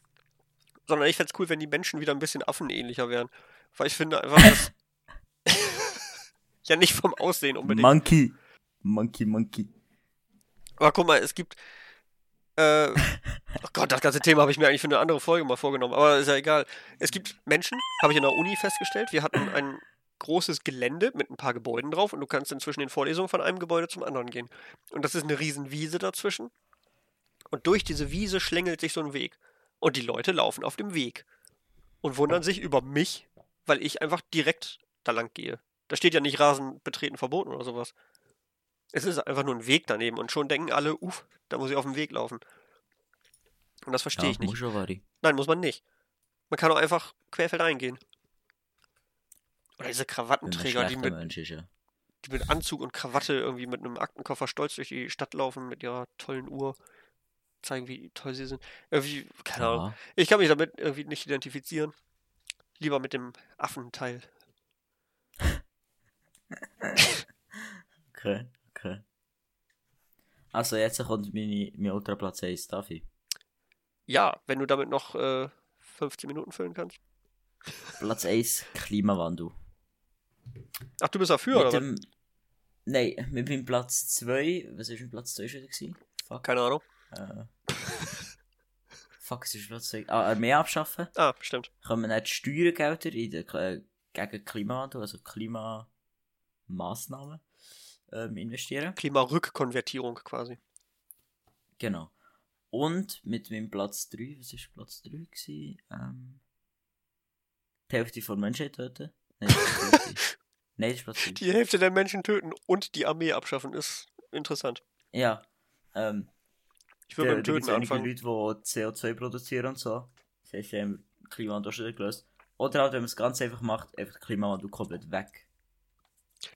Sondern ich fände es cool, wenn die Menschen wieder ein bisschen affenähnlicher wären. Weil ich finde einfach, dass. ja, nicht vom Aussehen unbedingt. Monkey. Monkey, Monkey. Aber guck mal, es gibt. Äh, oh Gott, das ganze Thema habe ich mir eigentlich für eine andere Folge mal vorgenommen, aber ist ja egal. Es gibt Menschen, habe ich in der Uni festgestellt, wir hatten ein großes Gelände mit ein paar Gebäuden drauf und du kannst dann zwischen den Vorlesungen von einem Gebäude zum anderen gehen. Und das ist eine riesen Wiese dazwischen. Und durch diese Wiese schlängelt sich so ein Weg. Und die Leute laufen auf dem Weg. Und wundern sich über mich, weil ich einfach direkt da lang gehe. Da steht ja nicht Rasen betreten verboten oder sowas. Es ist einfach nur ein Weg daneben und schon denken alle, uff, da muss ich auf dem Weg laufen. Und das verstehe Ja, ich nicht. muss. Nein, muss man nicht. Man kann auch einfach querfeldein gehen. Oder diese Krawattenträger, die mit, Mensch ist, ja. die mit Anzug und Krawatte irgendwie mit einem Aktenkoffer stolz durch die Stadt laufen mit ihrer tollen Uhr. Zeigen, wie toll sie sind. Irgendwie, keine Ahnung. Ja. Ich kann mich damit irgendwie nicht identifizieren. Lieber mit dem Affenteil. [laughs] Okay, okay. Also jetzt kommt meine, mein Ultraplatz 1, darf ich? Ja, wenn du damit noch äh, 15 Minuten füllen kannst. Platz 1, Klimawandel. Ach, du bist dafür, mit oder dem... Nein, mit meinem Platz 2, was war mein Platz 2 schon gewesen? Fuck. Keine Ahnung. Äh. Fuck, es ist Platz 2. Ah, Armee abschaffen. Ah, stimmt. Können wir nicht Steuergelder in der, äh, gegen Klimawandel, also Klimamaßnahmen, ähm, investieren. Klimarückkonvertierung quasi. Genau. Und mit meinem Platz 3, was war Platz 3 gewesen? Ähm, die Hälfte von Menschheit töten. Nein, das ist Platz 3. [laughs] Nein, das ist Platz 3. Die Hälfte der Menschen töten und die Armee abschaffen ist interessant. Ja. Ähm, Ich würde mit Töten anfangen. Leute, die CO2 produzieren und so. Das heisst, sie haben Klimawandel gelöst. Oder halt, wenn man es ganz einfach macht, einfach Klimawandel komplett weg.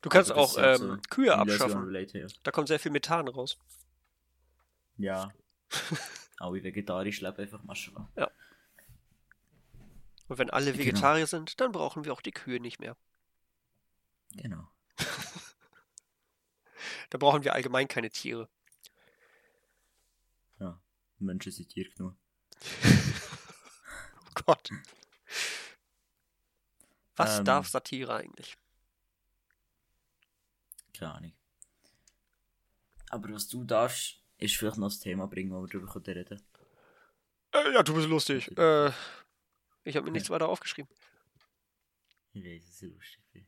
Du kannst Aber das auch halt ähm, so Kühe abschaffen. ja. Da kommt sehr viel Methan raus. Ja. [laughs] Alle vegetarisch leben einfach mal schon. Und wenn alle Genau. Vegetarier sind, dann brauchen wir auch die Kühe nicht mehr. Genau. [laughs] Da brauchen wir allgemein keine Tiere. Ja. Menschen sind Tiere genug. [laughs] Oh Gott. Was Ähm. darf Satire eigentlich? Keine Ahnung. Aber was du darfst, ist vielleicht noch das Thema bringen, wo wir darüber können reden Äh, ja, du bist lustig. Äh, ich habe mir nichts weiter aufgeschrieben. Ich weiß, es ist lustig. bin.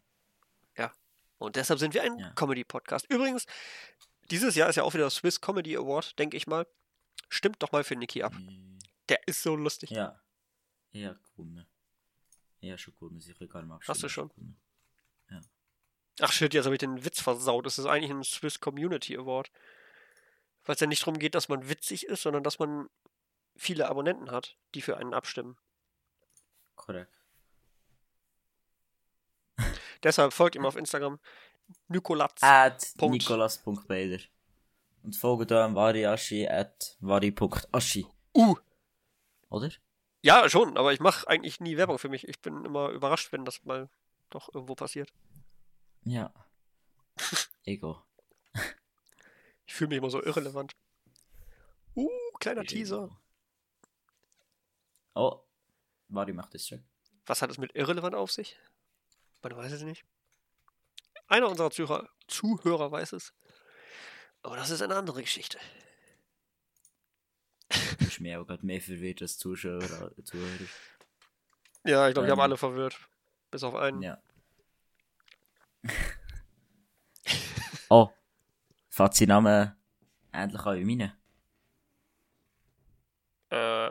Und deshalb sind wir ein Ja. Comedy-Podcast. Übrigens, dieses Jahr ist ja auch wieder der Swiss Comedy Award, denke ich mal. Stimmt doch mal für Niki ab. Äh, Der ist so lustig. Ja. Ich habe gewonnen. Ich habe schon gewonnen, sicher gar nicht Hast du schon? Gewonnen. Ach shit, jetzt habe ich den Witz versaut. Das ist eigentlich ein Swiss Community Award. Weil es ja nicht darum geht, dass man witzig ist, sondern dass man viele Abonnenten hat, die für einen abstimmen. Korrekt. [laughs] Deshalb folgt ihm auf Instagram Nikolatz. At. Und folge da am Variashi at vari.aschi. Uh, Oder? ja, schon, aber ich mache eigentlich nie Werbung für mich. Ich bin immer überrascht, wenn das mal doch irgendwo passiert. Ja. [laughs] Ego. Ich fühle mich immer so irrelevant. Uh, kleiner Teaser. Oh. Vari macht das schon. Was hat es mit irrelevant auf sich? Man weiß es nicht. Einer unserer Zuhörer, Zuhörer weiß es. Aber das ist eine andere Geschichte. Mir auch gerade mehr verwirrt als Zuschauer. Zuhörer. Ja, ich glaube, wir haben Ähm. alle verwirrt. Bis auf einen. Ja. [laughs] oh. Fährt sein Name ähnlich an wie meine? Äh.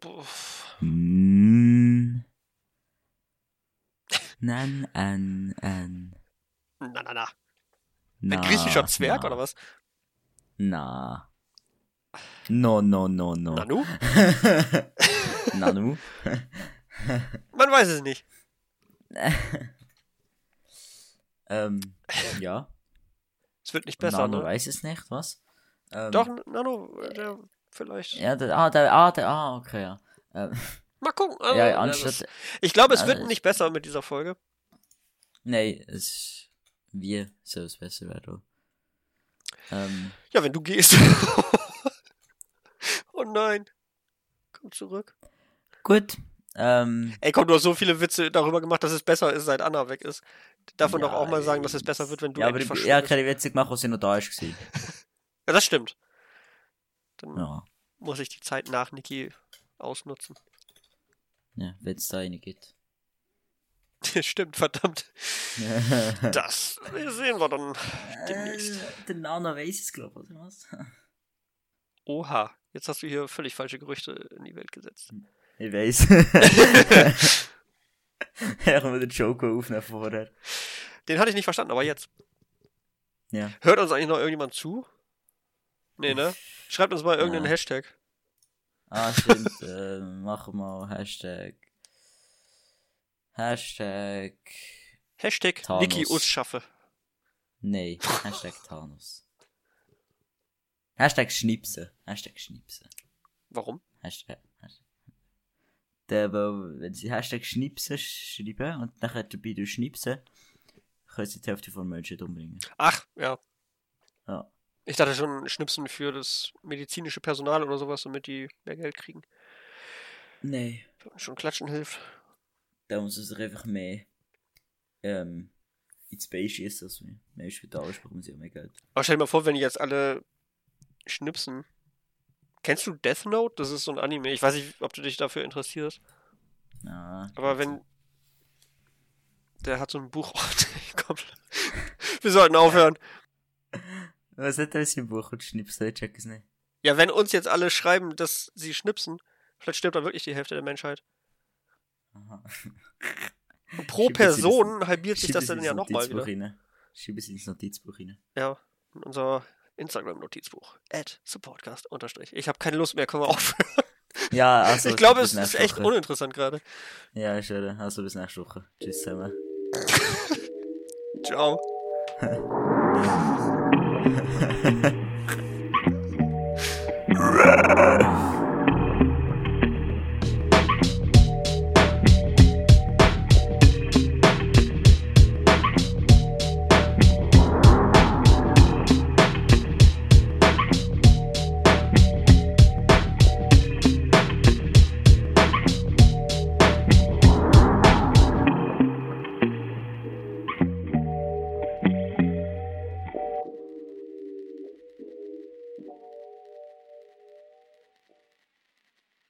Puff. Mm. Nan, an, an. Na, na, na. Na, Ein griechischer Zwerg na, oder was? Na. No, no, no, no. Nanu? [laughs] Nanu? Man weiß es nicht. [laughs] ähm, [laughs] ja. Es wird nicht besser, Nano ne? weiß es nicht, was? Ähm, Doch, Nano, der vielleicht. Ja, der, ah, der, ah, der, ah, okay, ja. Ähm, [laughs] Mal gucken. also, ja, anstatt, Ich glaube, es Ja, wird nicht besser mit dieser Folge. nein, es, wie soll es besser werden? Ähm, Ja, wenn du gehst. [laughs] oh nein. Komm zurück. gut, ähm, Ey, komm, du hast so viele Witze darüber gemacht, dass es besser ist, seit Anna weg ist. Darf man Ja, doch auch mal sagen, dass es besser wird, wenn du ja, aber er Witze gemacht, als sie noch da ist. gewesen. [laughs] Ja, das stimmt. Dann Ja, muss ich die Zeit nach Niki ausnutzen. ja wenn es da eine gibt. [laughs] stimmt, verdammt. [laughs] Das sehen wir dann demnächst. Äh, der Nano weiß es, glaube ich, oder was? Oha, jetzt hast du hier völlig falsche Gerüchte in die Welt gesetzt. Ich weiß. [laughs] ja, können wir den Joke aufnehmen vorher. Den hatte ich nicht verstanden, aber jetzt. Ja. Hört uns eigentlich noch irgendjemand zu? Nee, ne? Schreibt uns mal irgendeinen Ja. Hashtag. Ah, stimmt. [laughs] äh, machen wir Hashtag. Hashtag. Hashtag Thanos. Niki Usschaffe. Nee, Hashtag Thanos. Hashtag Schnipsen. Hashtag Schnipsen. Warum? Hashtag. Der, weil, wenn sie Hashtag Schnipsen schreiben und nachher dabei durch Schnipsen, können sie die Hälfte von Menschen umbringen. Ach, ja. Ja. Ich dachte schon Schnipsen für das medizinische Personal oder sowas, damit die mehr Geld kriegen. Nee. Schon klatschen hilft. Da muss es einfach mehr ähm, ins Bein schießen, als wir mehr Spital bekommen sie auch mehr Geld. Aber stell dir mal vor, wenn die jetzt alle schnipsen. Kennst du Death Note? Das ist so ein Anime. Ich weiß nicht, ob du dich dafür interessierst. Ja, Aber wenn. Der hat so ein Buch. [laughs] Oh, komm. Wir sollten aufhören. [laughs] Was hat das im Buch und Schnipsen? Ich check es nicht. Ja, wenn uns jetzt alle schreiben, dass sie schnipsen, vielleicht stirbt dann wirklich die Hälfte der Menschheit. Aha. Pro das- Person halbiert sich das dann ja nochmal wieder. rein. Schreib es ins Notizbuch rein. Ja, in unser Instagram-Notizbuch. At supportcast unterstrich. Ich habe keine Lust mehr, können wir aufhören. Ja, [laughs] also. ich glaube, es ist echt uninteressant gerade. Ja, ich höre. Also bis nächste Woche. Tschüss zusammen. Ciao. [laughs]